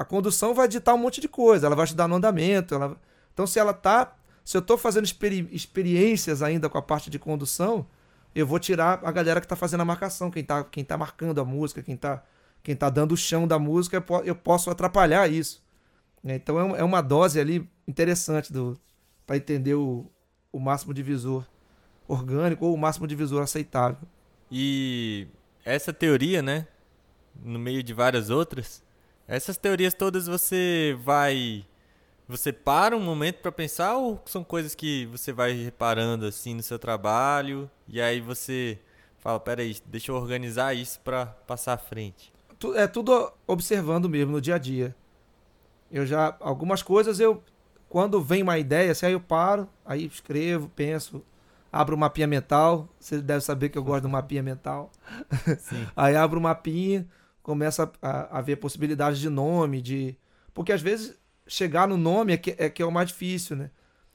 a condução vai ditar um monte de coisa, ela vai ajudar no andamento. Ela... Então, se ela tá. Se eu estou fazendo experi experiências ainda com a parte de condução, eu vou tirar a galera que está fazendo a marcação, quem está quem tá marcando a música, quem está quem tá dando o chão da música, eu posso atrapalhar isso. Então é, é uma dose ali interessante para entender o, o máximo divisor orgânico ou o máximo divisor aceitável. E essa teoria, né, no meio de várias outras, essas teorias todas você vai. Você para um momento para pensar ou são coisas que você vai reparando assim no seu trabalho e aí você fala, peraí, deixa eu organizar isso para passar à frente? É tudo observando mesmo no dia a dia. Eu já algumas coisas eu quando vem uma ideia, assim, aí eu paro, aí escrevo, penso, abro o mapinha mental. Você deve saber que eu gosto do mapinha mental. Sim. Aí abro o mapinha, começa a, a ver possibilidades de nome, de. Porque às vezes chegar no nome é que é, que é o mais difícil, né?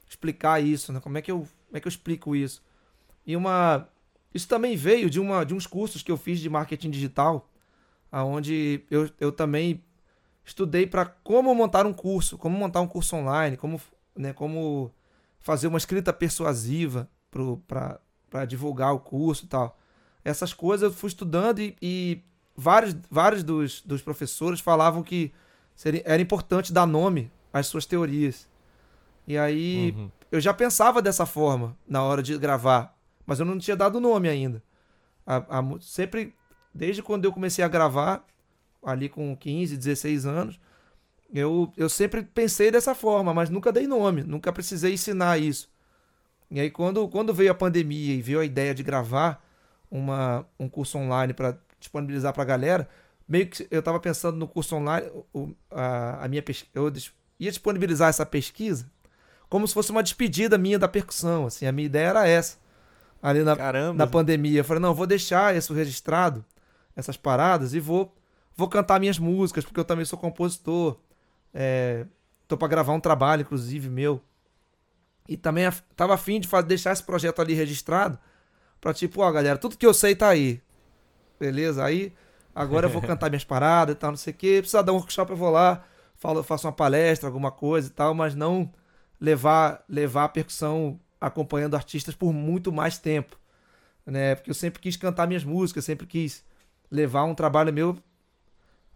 Explicar isso, né? Como é que eu, como é que eu explico isso? E uma. Isso também veio de, uma, de uns cursos que eu fiz de marketing digital, aonde eu, eu também estudei para como montar um curso, como montar um curso online, como, né, como fazer uma escrita persuasiva para divulgar o curso e tal. Essas coisas eu fui estudando e, e vários, vários dos, dos professores falavam que seria, era importante dar nome às suas teorias. E aí uhum. eu já pensava dessa forma na hora de gravar mas eu não tinha dado nome ainda. A, a, sempre, desde quando eu comecei a gravar, ali com 15, 16 anos, eu, eu sempre pensei dessa forma, mas nunca dei nome, nunca precisei ensinar isso. E aí, quando, quando veio a pandemia e veio a ideia de gravar uma, um curso online para disponibilizar para a galera, meio que eu estava pensando no curso online, o, a, a minha eu ia disponibilizar essa pesquisa como se fosse uma despedida minha da percussão. Assim, a minha ideia era essa ali na, na pandemia. Eu falei, não, vou deixar isso registrado, essas paradas, e vou, vou cantar minhas músicas, porque eu também sou compositor. É, tô para gravar um trabalho, inclusive, meu. E também tava afim de fazer, deixar esse projeto ali registrado. Pra tipo, ó, galera, tudo que eu sei tá aí. Beleza? Aí, agora eu vou cantar minhas paradas e tal, não sei o quê. Precisa dar um workshop, eu vou lá, falo, faço uma palestra, alguma coisa e tal, mas não levar, levar a percussão acompanhando artistas por muito mais tempo, né? Porque eu sempre quis cantar minhas músicas, sempre quis levar um trabalho meu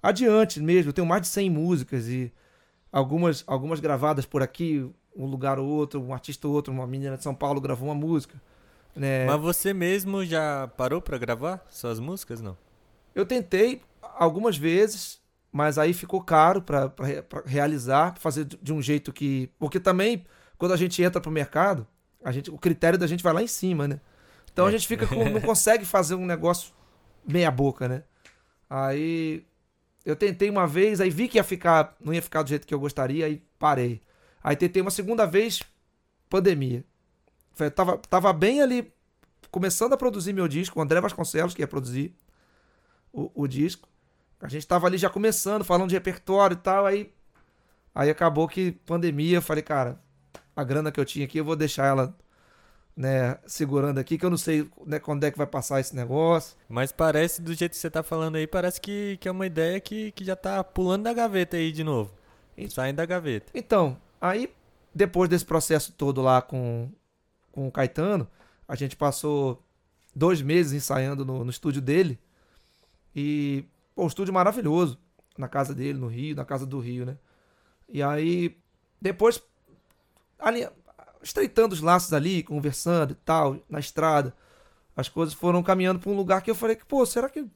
adiante mesmo. Eu tenho mais de 100 músicas e algumas algumas gravadas por aqui, um lugar ou outro, um artista ou outro, uma menina de São Paulo gravou uma música, né? Mas você mesmo já parou para gravar suas músicas, não? Eu tentei algumas vezes, mas aí ficou caro para realizar, pra fazer de um jeito que, porque também quando a gente entra pro mercado, a gente, o critério da gente vai lá em cima, né? Então é. a gente fica com, não consegue fazer um negócio meia boca, né? Aí eu tentei uma vez, aí vi que ia ficar, não ia ficar do jeito que eu gostaria, aí parei. Aí tentei uma segunda vez, pandemia. Eu tava, tava bem ali, começando a produzir meu disco, o André Vasconcelos que ia produzir o, o disco. A gente tava ali já começando, falando de repertório e tal, aí aí acabou que pandemia, eu falei, cara, a grana que eu tinha aqui, eu vou deixar ela né, segurando aqui, que eu não sei né, quando é que vai passar esse negócio. Mas parece, do jeito que você tá falando aí, parece que, que é uma ideia que, que já tá pulando da gaveta aí de novo. Saindo da gaveta. Então, aí, depois desse processo todo lá com, com o Caetano, a gente passou dois meses ensaiando no, no estúdio dele. E, pô, um estúdio maravilhoso. Na casa dele, no Rio, na casa do Rio, né? E aí, depois ali, estreitando os laços ali, conversando e tal, na estrada. As coisas foram caminhando para um lugar que eu falei que, pô, será que.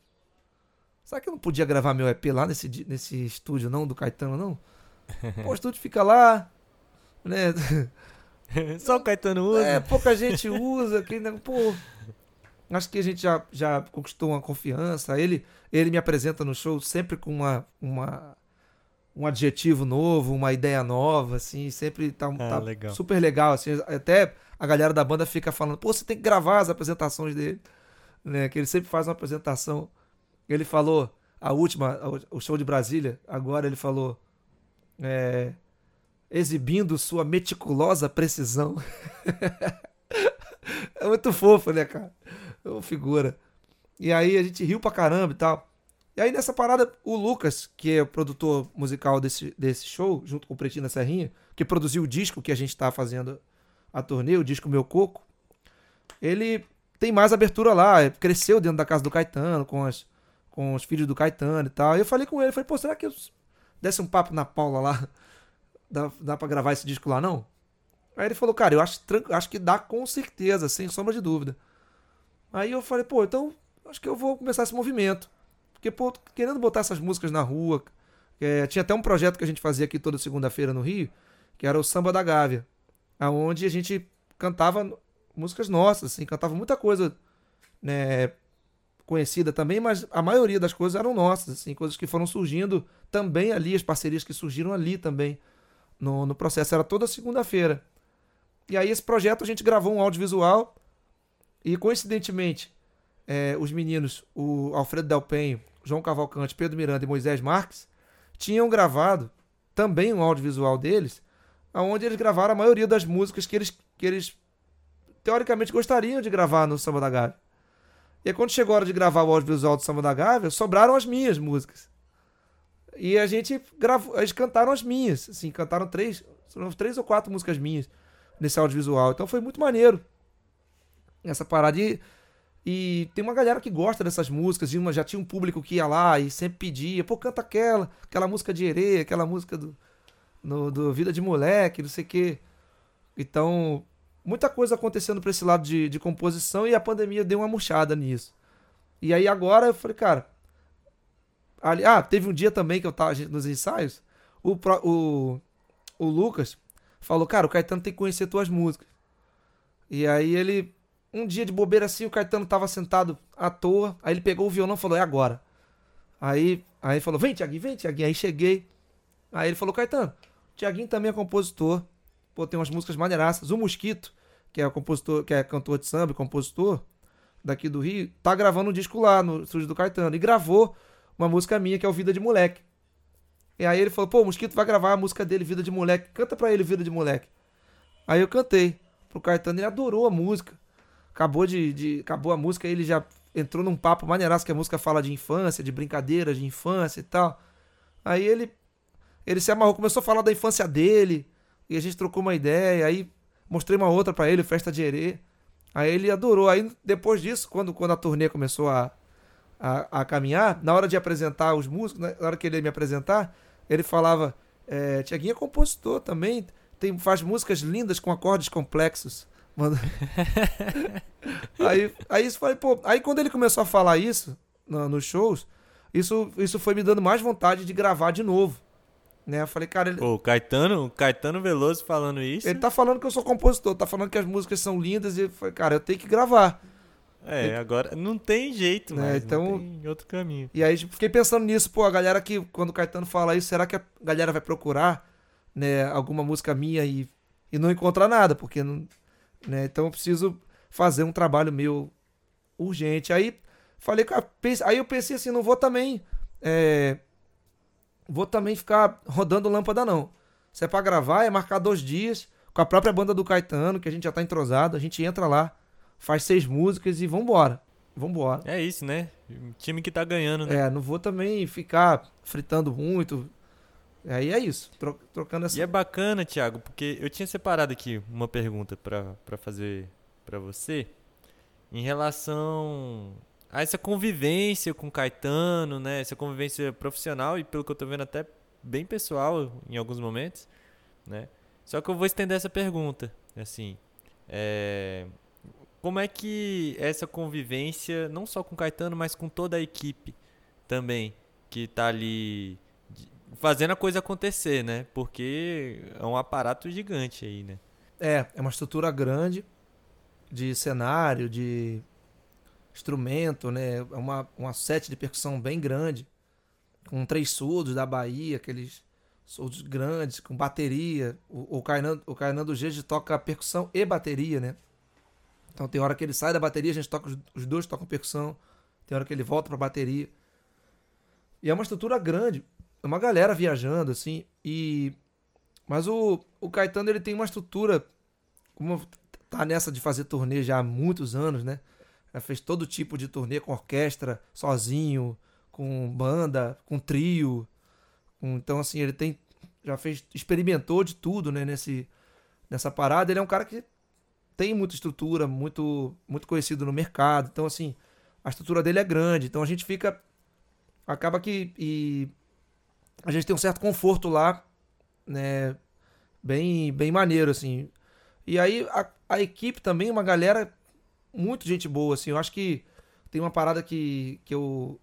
Será que eu não podia gravar meu EP lá nesse, nesse estúdio, não, do Caetano, não? Pô, o estúdio fica lá, né? Só o Caetano usa. É, pouca gente usa, que, pô. Acho que a gente já, já conquistou uma confiança. Ele, ele me apresenta no show sempre com uma, uma um adjetivo novo, uma ideia nova, assim, sempre tá, ah, tá legal. super legal, assim, até a galera da banda fica falando, pô, você tem que gravar as apresentações dele, né, que ele sempre faz uma apresentação, ele falou, a última, o show de Brasília, agora ele falou, é, exibindo sua meticulosa precisão. é muito fofo, né, cara? É uma figura. E aí a gente riu pra caramba e tal. E aí nessa parada, o Lucas, que é o produtor musical desse, desse show, junto com o Pretinho da Serrinha, que produziu o disco que a gente tá fazendo a turnê, o disco Meu Coco, ele tem mais abertura lá, cresceu dentro da casa do Caetano, com, as, com os filhos do Caetano e tal. E eu falei com ele, falei, pô, será que eu desse um papo na Paula lá? Dá, dá pra gravar esse disco lá, não? Aí ele falou, cara, eu acho, acho que dá com certeza, sem sombra de dúvida. Aí eu falei, pô, então acho que eu vou começar esse movimento. Porque, pô, querendo botar essas músicas na rua. É, tinha até um projeto que a gente fazia aqui toda segunda-feira no Rio, que era o Samba da Gávea. Onde a gente cantava músicas nossas, assim, cantava muita coisa né, conhecida também, mas a maioria das coisas eram nossas, assim, coisas que foram surgindo também ali, as parcerias que surgiram ali também no, no processo. Era toda segunda-feira. E aí esse projeto a gente gravou um audiovisual E coincidentemente, é, os meninos, o Alfredo Del Penho, João Cavalcante, Pedro Miranda e Moisés Marques, tinham gravado também um audiovisual deles, onde eles gravaram a maioria das músicas que eles, que eles teoricamente gostariam de gravar no Samba da Gávea. E aí, quando chegou a hora de gravar o audiovisual do Samba da Gávea, sobraram as minhas músicas. E a gente gravou, eles cantaram as minhas, assim, cantaram três, três ou quatro músicas minhas nesse audiovisual. Então foi muito maneiro essa parada. E, e tem uma galera que gosta dessas músicas, e uma, já tinha um público que ia lá e sempre pedia, pô, canta aquela, aquela música de Herê, aquela música do, no, do Vida de Moleque, não sei o quê. Então, muita coisa acontecendo para esse lado de, de composição e a pandemia deu uma murchada nisso. E aí agora eu falei, cara, Ali, ah, teve um dia também que eu tava nos ensaios, o, o, o Lucas falou, cara, o Caetano tem que conhecer tuas músicas. E aí ele, um dia de bobeira assim, o Caetano tava sentado à toa, aí ele pegou o violão e falou, é agora. Aí, aí falou, vem Tiaguinho, vem Tiaguinho. Aí cheguei, aí ele falou, Caetano, o Tiaguinho também é compositor, pô, tem umas músicas maneiraças. O Mosquito, que é compositor, que é cantor de samba compositor daqui do Rio, tá gravando um disco lá no estúdio do Caetano. E gravou uma música minha que é o Vida de Moleque. E aí ele falou, pô, o Mosquito vai gravar a música dele, Vida de Moleque. Canta pra ele, Vida de Moleque. Aí eu cantei pro Caetano, ele adorou a música. Acabou de, de acabou a música, ele já entrou num papo maneiraço que a música fala de infância, de brincadeiras de infância e tal. Aí ele ele se amarrou, começou a falar da infância dele, e a gente trocou uma ideia, aí mostrei uma outra para ele, Festa de Herê. Aí ele adorou. Aí depois disso, quando, quando a turnê começou a, a, a caminhar, na hora de apresentar os músicos, né, na hora que ele ia me apresentar, ele falava: é, Tiaguinho é compositor também, tem, faz músicas lindas com acordes complexos. Mano. aí, aí, isso foi, pô, aí quando ele começou a falar isso no, nos shows, isso, isso foi me dando mais vontade de gravar de novo. Né? Eu falei, cara. Ele... Pô, Caetano, Caetano Veloso falando isso. Ele tá falando que eu sou compositor, tá falando que as músicas são lindas e eu falei, cara, eu tenho que gravar. É, agora não tem jeito, né? Então, não tem outro caminho. E aí fiquei pensando nisso, pô, a galera que, quando o Caetano fala isso, será que a galera vai procurar, né, alguma música minha e, e não encontrar nada? Porque não. Né, então eu preciso fazer um trabalho meu urgente. Aí falei, aí eu pensei assim, não vou também. É, vou também ficar rodando lâmpada, não. Se é pra gravar, é marcar dois dias com a própria banda do Caetano, que a gente já tá entrosado, a gente entra lá faz seis músicas e vambora. Vambora. É isso, né? Time que tá ganhando, né? É, não vou também ficar fritando muito. Aí é isso, tro trocando essa. E é bacana, Thiago, porque eu tinha separado aqui uma pergunta para fazer para você em relação a essa convivência com Caetano, né? Essa convivência profissional e pelo que eu tô vendo até bem pessoal em alguns momentos, né? Só que eu vou estender essa pergunta, assim, é, como é que essa convivência, não só com o Caetano, mas com toda a equipe também, que está ali fazendo a coisa acontecer, né? Porque é um aparato gigante aí, né? É, é uma estrutura grande de cenário, de instrumento, né? É uma, uma set de percussão bem grande, com três surdos da Bahia, aqueles surdos grandes, com bateria. O, o, Kainan, o do Gege toca percussão e bateria, né? Então tem hora que ele sai da bateria, a gente toca, os dois tocam percussão. Tem hora que ele volta pra bateria. E é uma estrutura grande. É uma galera viajando, assim. E. Mas o, o Caetano ele tem uma estrutura. Como tá nessa de fazer turnê já há muitos anos, né? Já fez todo tipo de turnê com orquestra, sozinho, com banda, com trio. Com, então, assim, ele tem. Já fez. Experimentou de tudo, né? Nesse, nessa parada. Ele é um cara que tem muita estrutura, muito, muito conhecido no mercado. Então, assim, a estrutura dele é grande. Então a gente fica. Acaba que. E a gente tem um certo conforto lá, né? Bem, bem maneiro, assim. E aí a, a equipe também, uma galera muito gente boa, assim. Eu acho que tem uma parada que, que eu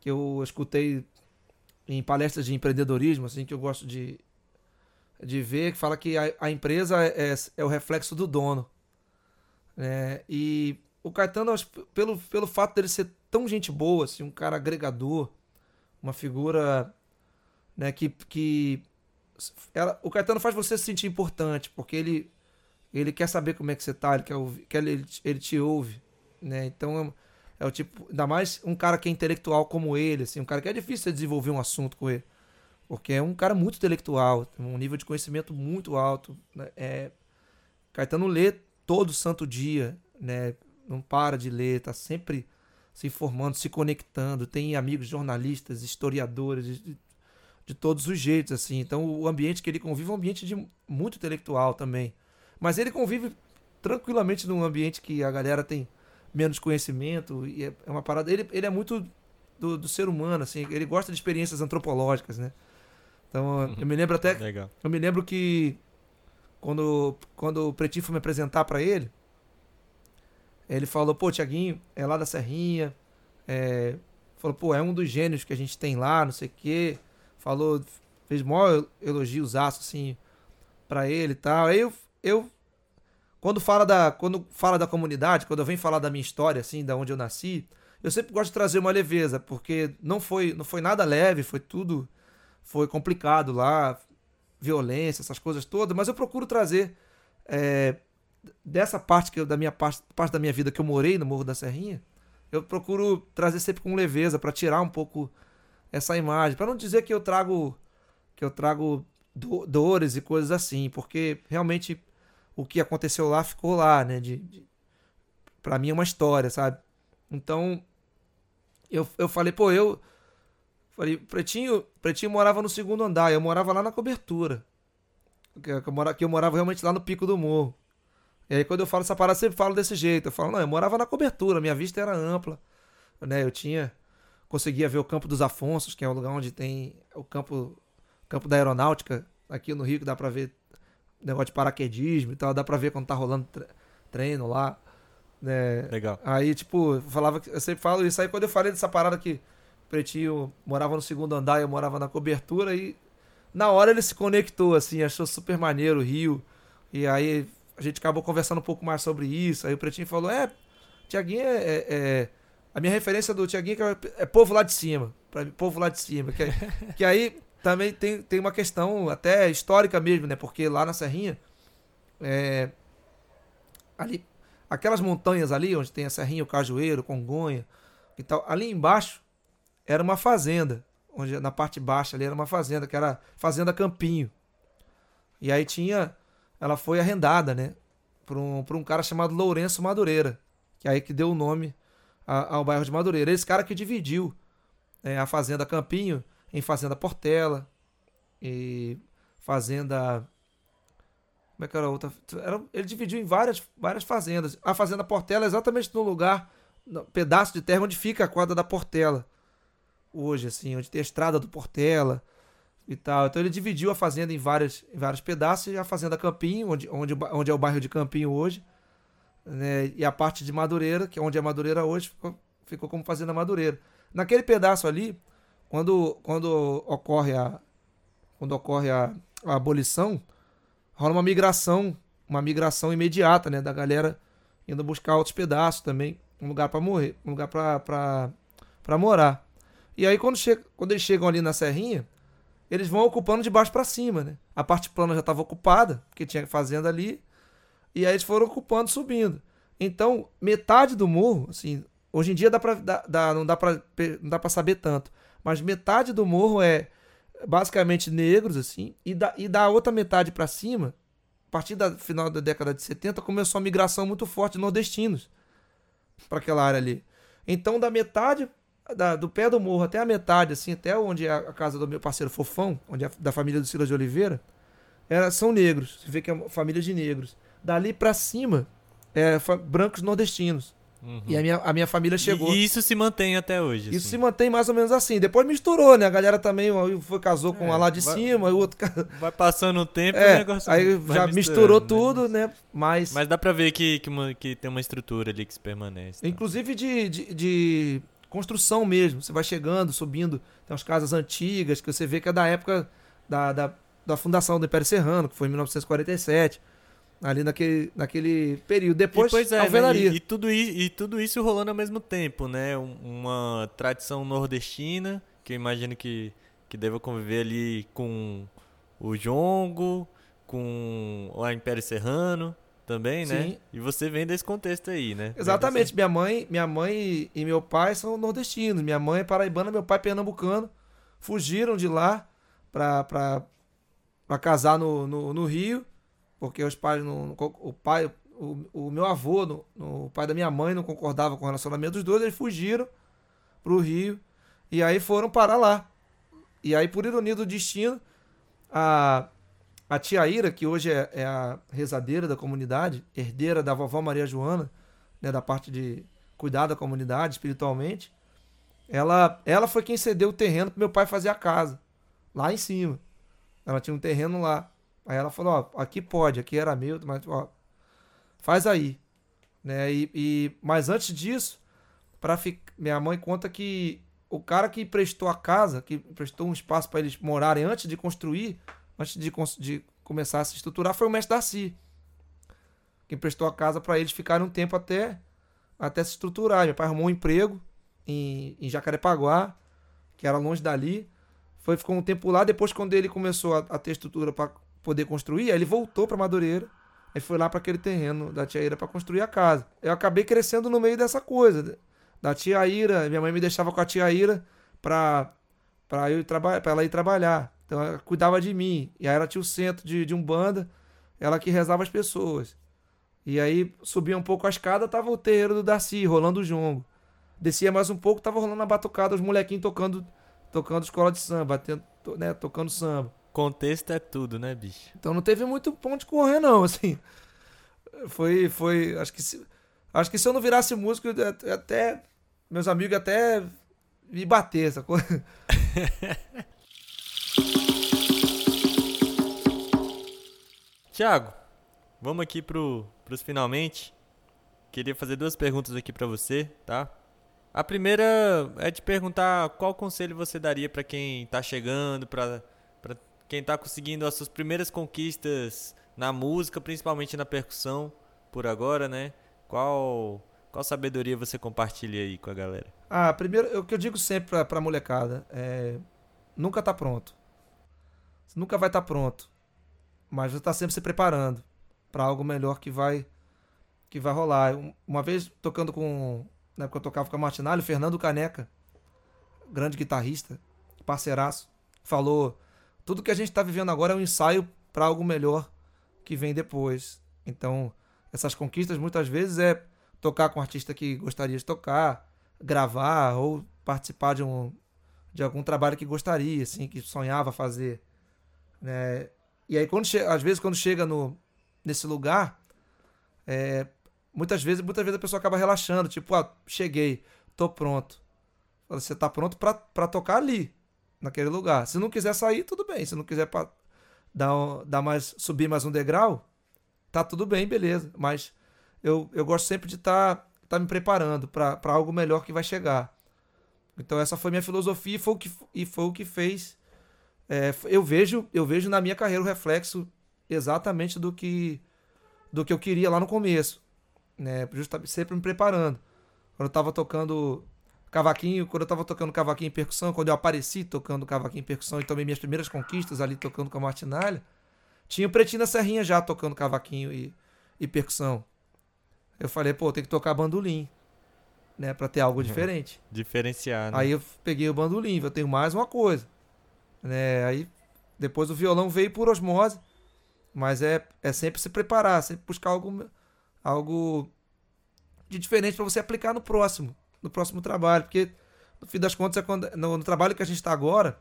que eu escutei em palestras de empreendedorismo, assim, que eu gosto de, de ver, que fala que a, a empresa é, é, é, o reflexo do dono. Né? E o Caetano, pelo, pelo fato dele ser tão gente boa, assim, um cara agregador, uma figura né, que, que ela, o Caetano faz você se sentir importante, porque ele, Ele quer saber como é que você tá, ele quer ouvir, quer, ele, ele te ouve, né? Então é, é o tipo, ainda mais um cara que é intelectual como ele, assim, um cara que é difícil de desenvolver um assunto com ele. Porque é um cara muito intelectual, tem um nível de conhecimento muito alto. Né? É, Caetano lê todo santo dia, né? Não para de ler, tá sempre se informando, se conectando. Tem amigos jornalistas, historiadores, de, de todos os jeitos, assim. Então o ambiente que ele convive é um ambiente de muito intelectual também. Mas ele convive tranquilamente num ambiente que a galera tem menos conhecimento e é, é uma parada. Ele, ele é muito do, do ser humano, assim. Ele gosta de experiências antropológicas, né? Então uhum. eu me lembro até. Legal. Eu me lembro que quando, quando o Pretinho foi me apresentar para ele, ele falou, pô, Tiaguinho, é lá da Serrinha. É, falou, pô, é um dos gênios que a gente tem lá, não sei o quê. Falou, fez maior elogios assim para ele e tal. Aí eu, eu quando fala da quando fala da comunidade, quando eu venho falar da minha história assim, da onde eu nasci, eu sempre gosto de trazer uma leveza, porque não foi não foi nada leve, foi tudo foi complicado lá, violência, essas coisas todas, mas eu procuro trazer é, dessa parte que eu, da minha parte, parte da minha vida que eu morei no Morro da Serrinha, eu procuro trazer sempre com leveza para tirar um pouco essa imagem, para não dizer que eu trago que eu trago do, dores e coisas assim, porque realmente o que aconteceu lá ficou lá, né? De, de para mim é uma história, sabe? Então eu, eu falei, pô, eu falei, Pretinho, Pretinho morava no segundo andar, eu morava lá na cobertura. Que eu, que eu morava realmente lá no pico do morro. E aí quando eu falo essa parada, eu sempre falo desse jeito. Eu falo, não, eu morava na cobertura, minha vista era ampla. Né? Eu tinha. Conseguia ver o Campo dos Afonsos, que é o lugar onde tem o campo, campo da aeronáutica. Aqui no Rio, que dá pra ver negócio de paraquedismo e tal. Dá pra ver quando tá rolando treino lá. Né? Legal. Aí, tipo, eu, falava, eu sempre falo isso. Aí quando eu falei dessa parada que Pretinho morava no segundo andar eu morava na cobertura, e na hora ele se conectou, assim, achou super maneiro o Rio. E aí a gente acabou conversando um pouco mais sobre isso. Aí o Pretinho falou: É, Tiaguinho é, é, é, A minha referência do Tiaguinho é, é povo lá de cima. Pra, povo lá de cima. Que, que aí também tem, tem uma questão até histórica mesmo, né? Porque lá na Serrinha. É, ali, aquelas montanhas ali, onde tem a Serrinha, o Cajueiro, Congonha e tal, ali embaixo era uma fazenda. Onde, na parte baixa ali era uma fazenda, que era Fazenda Campinho. E aí tinha ela foi arrendada, né? Por um, por um cara chamado Lourenço Madureira, que é aí que deu o nome a, ao bairro de Madureira. Esse cara que dividiu é, a Fazenda Campinho em Fazenda Portela e Fazenda. Como é que era a outra? Era, ele dividiu em várias, várias fazendas. A Fazenda Portela é exatamente no lugar, no pedaço de terra onde fica a quadra da Portela. Hoje, assim, onde tem a estrada do Portela e tal. Então ele dividiu a fazenda em, várias, em vários pedaços e a fazenda Campinho, onde, onde, onde é o bairro de Campinho hoje, né? e a parte de Madureira, que é onde é Madureira hoje, ficou, ficou como fazenda Madureira. Naquele pedaço ali, quando, quando ocorre a quando ocorre a, a abolição, rola uma migração, uma migração imediata, né, da galera indo buscar outros pedaços também, um lugar para morrer, um lugar para morar. E aí quando, chega, quando eles chegam ali na serrinha, eles vão ocupando de baixo para cima, né? A parte plana já estava ocupada, porque tinha fazenda ali, e aí eles foram ocupando, subindo. Então, metade do morro, assim, hoje em dia dá pra, dá, dá, não dá para não dá para saber tanto, mas metade do morro é basicamente negros, assim, e da, e da outra metade para cima, a partir do final da década de 70, começou a migração muito forte de nordestinos para aquela área ali. Então, da metade da, do pé do morro até a metade, assim, até onde é a casa do meu parceiro Fofão, onde é da família do Silas de Oliveira, era, são negros. Você vê que é família de negros. Dali para cima, é, brancos nordestinos. Uhum. E a minha, a minha família chegou. E isso se mantém até hoje. Isso assim. se mantém mais ou menos assim. Depois misturou, né? A galera também foi, casou com é, uma lá de vai, cima, o outro. Vai passando o tempo é, o negócio. Aí já misturou né? tudo, né? Mas. Mas dá pra ver que, que, uma, que tem uma estrutura ali que se permanece. Tá? Inclusive de, de, de construção mesmo. Você vai chegando, subindo, tem umas casas antigas que você vê que é da época da, da, da fundação do Império Serrano, que foi em 1947. Ali naquele, naquele período. Depois, e, é, né? e, e, tudo isso, e tudo isso rolando ao mesmo tempo, né? Uma tradição nordestina, que eu imagino que, que deva conviver ali com o jongo, com o Império Serrano, também, né? Sim. E você vem desse contexto aí, né? Exatamente. Minha mãe, minha mãe e meu pai são nordestinos. Minha mãe é paraibana, meu pai é pernambucano. Fugiram de lá pra, pra, pra casar no, no, no Rio, porque os pais não. O pai, o, o meu avô, no, no, o pai da minha mãe, não concordava com o relacionamento dos dois, eles fugiram pro Rio. E aí foram parar lá. E aí, por ironia do destino, a, a tia Ira, que hoje é, é a rezadeira da comunidade, herdeira da vovó Maria Joana, né, da parte de cuidar da comunidade espiritualmente, ela, ela foi quem cedeu o terreno para meu pai fazer a casa, lá em cima. Ela tinha um terreno lá. Aí ela falou: Ó, aqui pode, aqui era meu, mas ó, faz aí. Né? E, e, mas antes disso, para minha mãe conta que o cara que prestou a casa, que prestou um espaço para eles morarem antes de construir, antes de, de, começar a se estruturar, foi o mestre Darcy. Quem prestou a casa para eles ficarem um tempo até, até se estruturar. Meu pai arrumou um emprego em, em Jacarepaguá, que era longe dali. Foi, ficou um tempo lá. Depois, quando ele começou a, a ter estrutura para poder construir, aí ele voltou para Madureira. Aí foi lá para aquele terreno da tia Ira para construir a casa. Eu acabei crescendo no meio dessa coisa. Da tia Ira, minha mãe me deixava com a tia Ira para para eu para ela ir trabalhar. Então ela cuidava de mim. E aí ela tinha o centro de, de Umbanda, ela que rezava as pessoas. E aí subia um pouco a escada, tava o terreiro do Darcy, rolando o jongo. Descia mais um pouco, tava rolando a batucada, os molequinhos tocando, tocando escola de samba, batendo, né, tocando samba. Contexto é tudo, né, bicho? Então não teve muito ponto de correr, não, assim. Foi, foi, acho que se, acho que se eu não virasse músico, até, meus amigos até me bater, essa Tiago, vamos aqui pro, pros finalmente. Queria fazer duas perguntas aqui para você, tá? A primeira é de perguntar qual conselho você daria para quem tá chegando, para quem tá conseguindo as suas primeiras conquistas na música, principalmente na percussão, por agora, né? Qual qual sabedoria você compartilha aí com a galera? Ah, primeiro, o que eu digo sempre pra, pra molecada é nunca tá pronto. Você nunca vai estar tá pronto. Mas você está sempre se preparando para algo melhor que vai que vai rolar. Uma vez tocando com. Na época eu tocava com a Martinalho, Fernando Caneca, grande guitarrista, parceiraço, falou: tudo que a gente está vivendo agora é um ensaio para algo melhor que vem depois. Então, essas conquistas muitas vezes é tocar com um artista que gostaria de tocar, gravar ou participar de um de algum trabalho que gostaria, assim, que sonhava fazer, né? E aí, quando às vezes, quando chega no, nesse lugar, é, muitas vezes muitas vezes a pessoa acaba relaxando, tipo, ah, cheguei, tô pronto. Você tá pronto para tocar ali, naquele lugar. Se não quiser sair, tudo bem. Se não quiser pra dar, dar mais, subir mais um degrau, tá tudo bem, beleza. Mas eu, eu gosto sempre de estar tá, tá me preparando para algo melhor que vai chegar. Então essa foi minha filosofia e foi o que, e foi o que fez é, eu vejo eu vejo na minha carreira o reflexo exatamente do que do que eu queria lá no começo, né? Justamente sempre me preparando. Quando eu tava tocando cavaquinho, quando eu tava tocando cavaquinho em percussão, quando eu apareci tocando cavaquinho em percussão e tomei minhas primeiras conquistas ali tocando com a martinalha, tinha o Pretinho da Serrinha já tocando cavaquinho e, e percussão. Eu falei, pô, tem que tocar bandolim, né, para ter algo diferente. Diferenciar, né? Aí eu peguei o bandolim, eu tenho mais uma coisa. Né? Aí depois o violão veio por osmose, mas é, é sempre se preparar, sempre buscar algo, algo de diferente para você aplicar no próximo, no próximo trabalho, porque no fim das contas é quando, no, no trabalho que a gente está agora,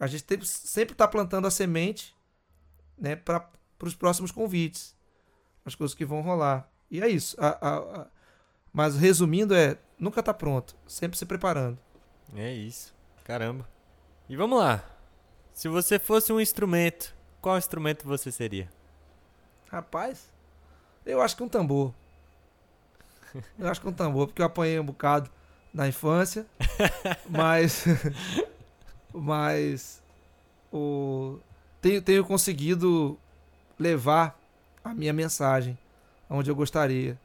a gente tem, sempre está plantando a semente, né, para os próximos convites, as coisas que vão rolar. E é isso. A, a, a, mas resumindo é nunca está pronto, sempre se preparando. É isso. Caramba. E vamos lá. Se você fosse um instrumento, qual instrumento você seria? Rapaz, eu acho que um tambor. Eu acho que um tambor, porque eu apanhei um bocado na infância, mas mas o tenho, tenho conseguido levar a minha mensagem onde eu gostaria.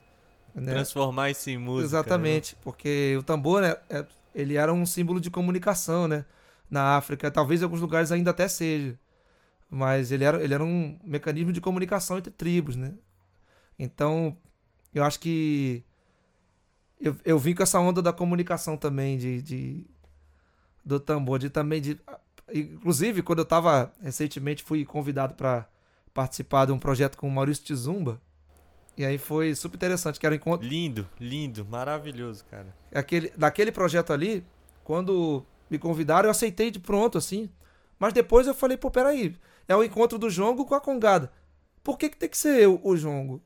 Né? Transformar isso em música. Exatamente, né? porque o tambor, né, é, ele era um símbolo de comunicação, né? Na África, talvez em alguns lugares ainda até seja. Mas ele era, ele era um mecanismo de comunicação entre tribos, né? Então, eu acho que eu, eu vim com essa onda da comunicação também, de, de do tambor, de também de inclusive quando eu tava recentemente fui convidado para participar de um projeto com o Maurício Tizumba. E aí foi super interessante, que era um encontro. Lindo, lindo, maravilhoso, cara. Aquele, daquele projeto ali, quando me convidaram, eu aceitei de pronto, assim. Mas depois eu falei, pô, peraí, é o encontro do Jongo com a Congada. Por que, que tem que ser eu, o Jongo?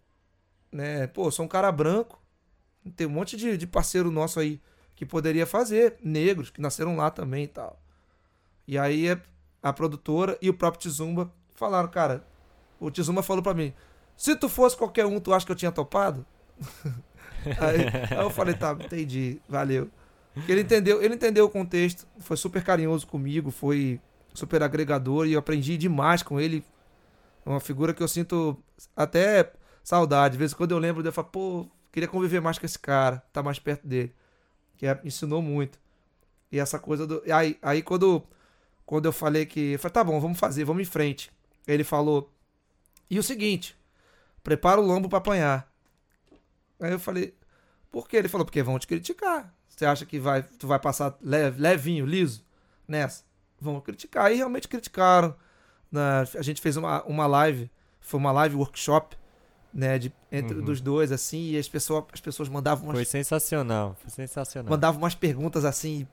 Né? Pô, sou um cara branco, tem um monte de, de parceiro nosso aí que poderia fazer, negros, que nasceram lá também e tal. E aí a produtora e o próprio Tizumba falaram, cara, o Tizumba falou para mim, se tu fosse qualquer um, tu acha que eu tinha topado? aí, aí, eu falei, tá, entendi, valeu. Ele entendeu, ele entendeu o contexto, foi super carinhoso comigo, foi super agregador e eu aprendi demais com ele. É uma figura que eu sinto até saudade. De vez em quando eu lembro dele, eu falo, pô, queria conviver mais com esse cara, tá mais perto dele. Que é, ensinou muito. E essa coisa do. Aí, aí quando, quando eu falei que. Eu falei, tá bom, vamos fazer, vamos em frente. Ele falou. E o seguinte, prepara o lombo para apanhar. Aí eu falei, por quê? Ele falou, porque vão te criticar. Você acha que vai, tu vai passar leve, levinho, liso nessa? Vão criticar. E realmente criticaram. Na, a gente fez uma, uma live, foi uma live workshop, né, de, entre uhum. dos dois, assim, e as pessoas, as pessoas mandavam umas, Foi sensacional, foi sensacional. Mandavam umas perguntas, assim,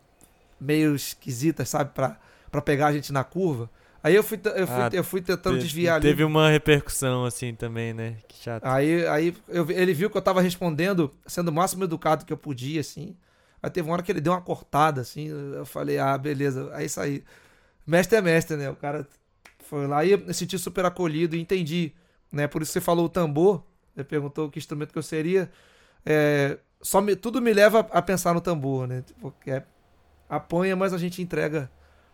meio esquisitas, sabe, pra, pra pegar a gente na curva. Aí eu fui, eu fui, ah, eu fui tentando te, desviar ali. Teve uma repercussão assim também, né? Que chato. Aí, aí eu, ele viu que eu tava respondendo, sendo o máximo educado que eu podia, assim. Aí teve uma hora que ele deu uma cortada, assim. Eu falei, ah, beleza. Aí saí. Mestre é mestre, né? O cara foi lá e eu me senti super acolhido e entendi, né? Por isso você falou o tambor. Ele perguntou que instrumento que eu seria. É, só me, tudo me leva a pensar no tambor, né? Porque é, apanha, mas a gente entrega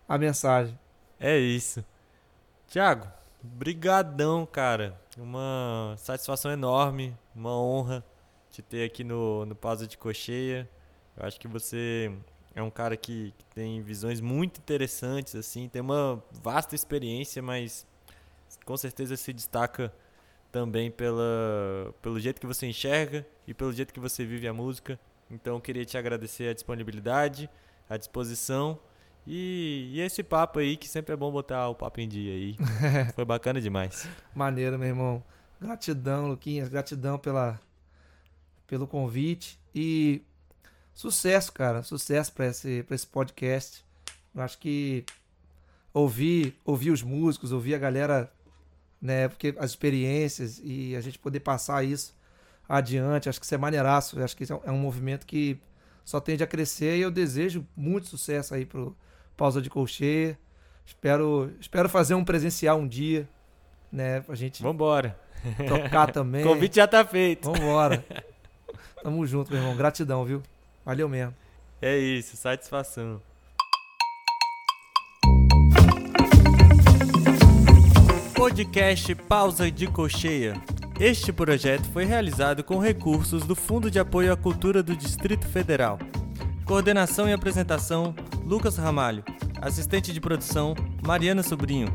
a mensagem. É isso. Tiago, brigadão, cara. Uma satisfação enorme, uma honra te ter aqui no, no Pausa de Cocheia. Eu acho que você é um cara que, que, tem visões muito interessantes, assim, tem uma vasta experiência, mas com certeza se destaca também pela, pelo jeito que você enxerga e pelo jeito que você vive a música. Então eu queria te agradecer a disponibilidade, a disposição e, e, esse papo aí, que sempre é bom botar o papo em dia aí. Foi bacana demais. Maneiro, meu irmão. Gratidão, Luquinhas. Gratidão pela, pelo convite. E sucesso, cara. Sucesso para esse, pra esse podcast. Eu acho que ouvir, ouvir os músicos, ouvir a galera, né? Porque as experiências e a gente poder passar isso adiante, acho que isso é maneiraço. Acho que isso é um movimento que só tende a crescer e eu desejo muito sucesso aí pro pausa de colcheia. Espero, espero fazer um presencial um dia, né? Pra gente Vambora. tocar também. o convite já tá feito. Vambora. Tamo junto, meu irmão. Gratidão, viu? Valeu mesmo. É isso, satisfação. Podcast Pausa de Cocheia. Este projeto foi realizado com recursos do Fundo de Apoio à Cultura do Distrito Federal. Coordenação e apresentação: Lucas Ramalho. Assistente de produção: Mariana Sobrinho.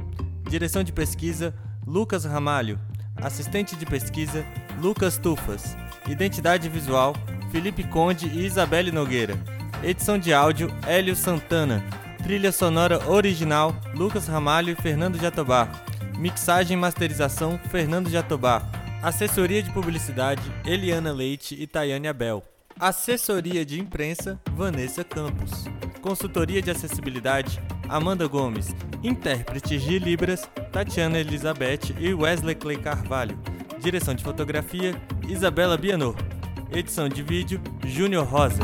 Direção de pesquisa: Lucas Ramalho. Assistente de pesquisa: Lucas Tufas. Identidade visual: Felipe Conde e Isabelle Nogueira. Edição de áudio: Hélio Santana. Trilha sonora original: Lucas Ramalho e Fernando Jatobá. Mixagem e masterização: Fernando Jatobá. Assessoria de publicidade: Eliana Leite e Tayane Abel. Assessoria de Imprensa, Vanessa Campos. Consultoria de Acessibilidade, Amanda Gomes. Intérpretes de Libras, Tatiana Elizabeth e Wesley Clay Carvalho. Direção de Fotografia, Isabela Bianor. Edição de vídeo, Júnior Rosa.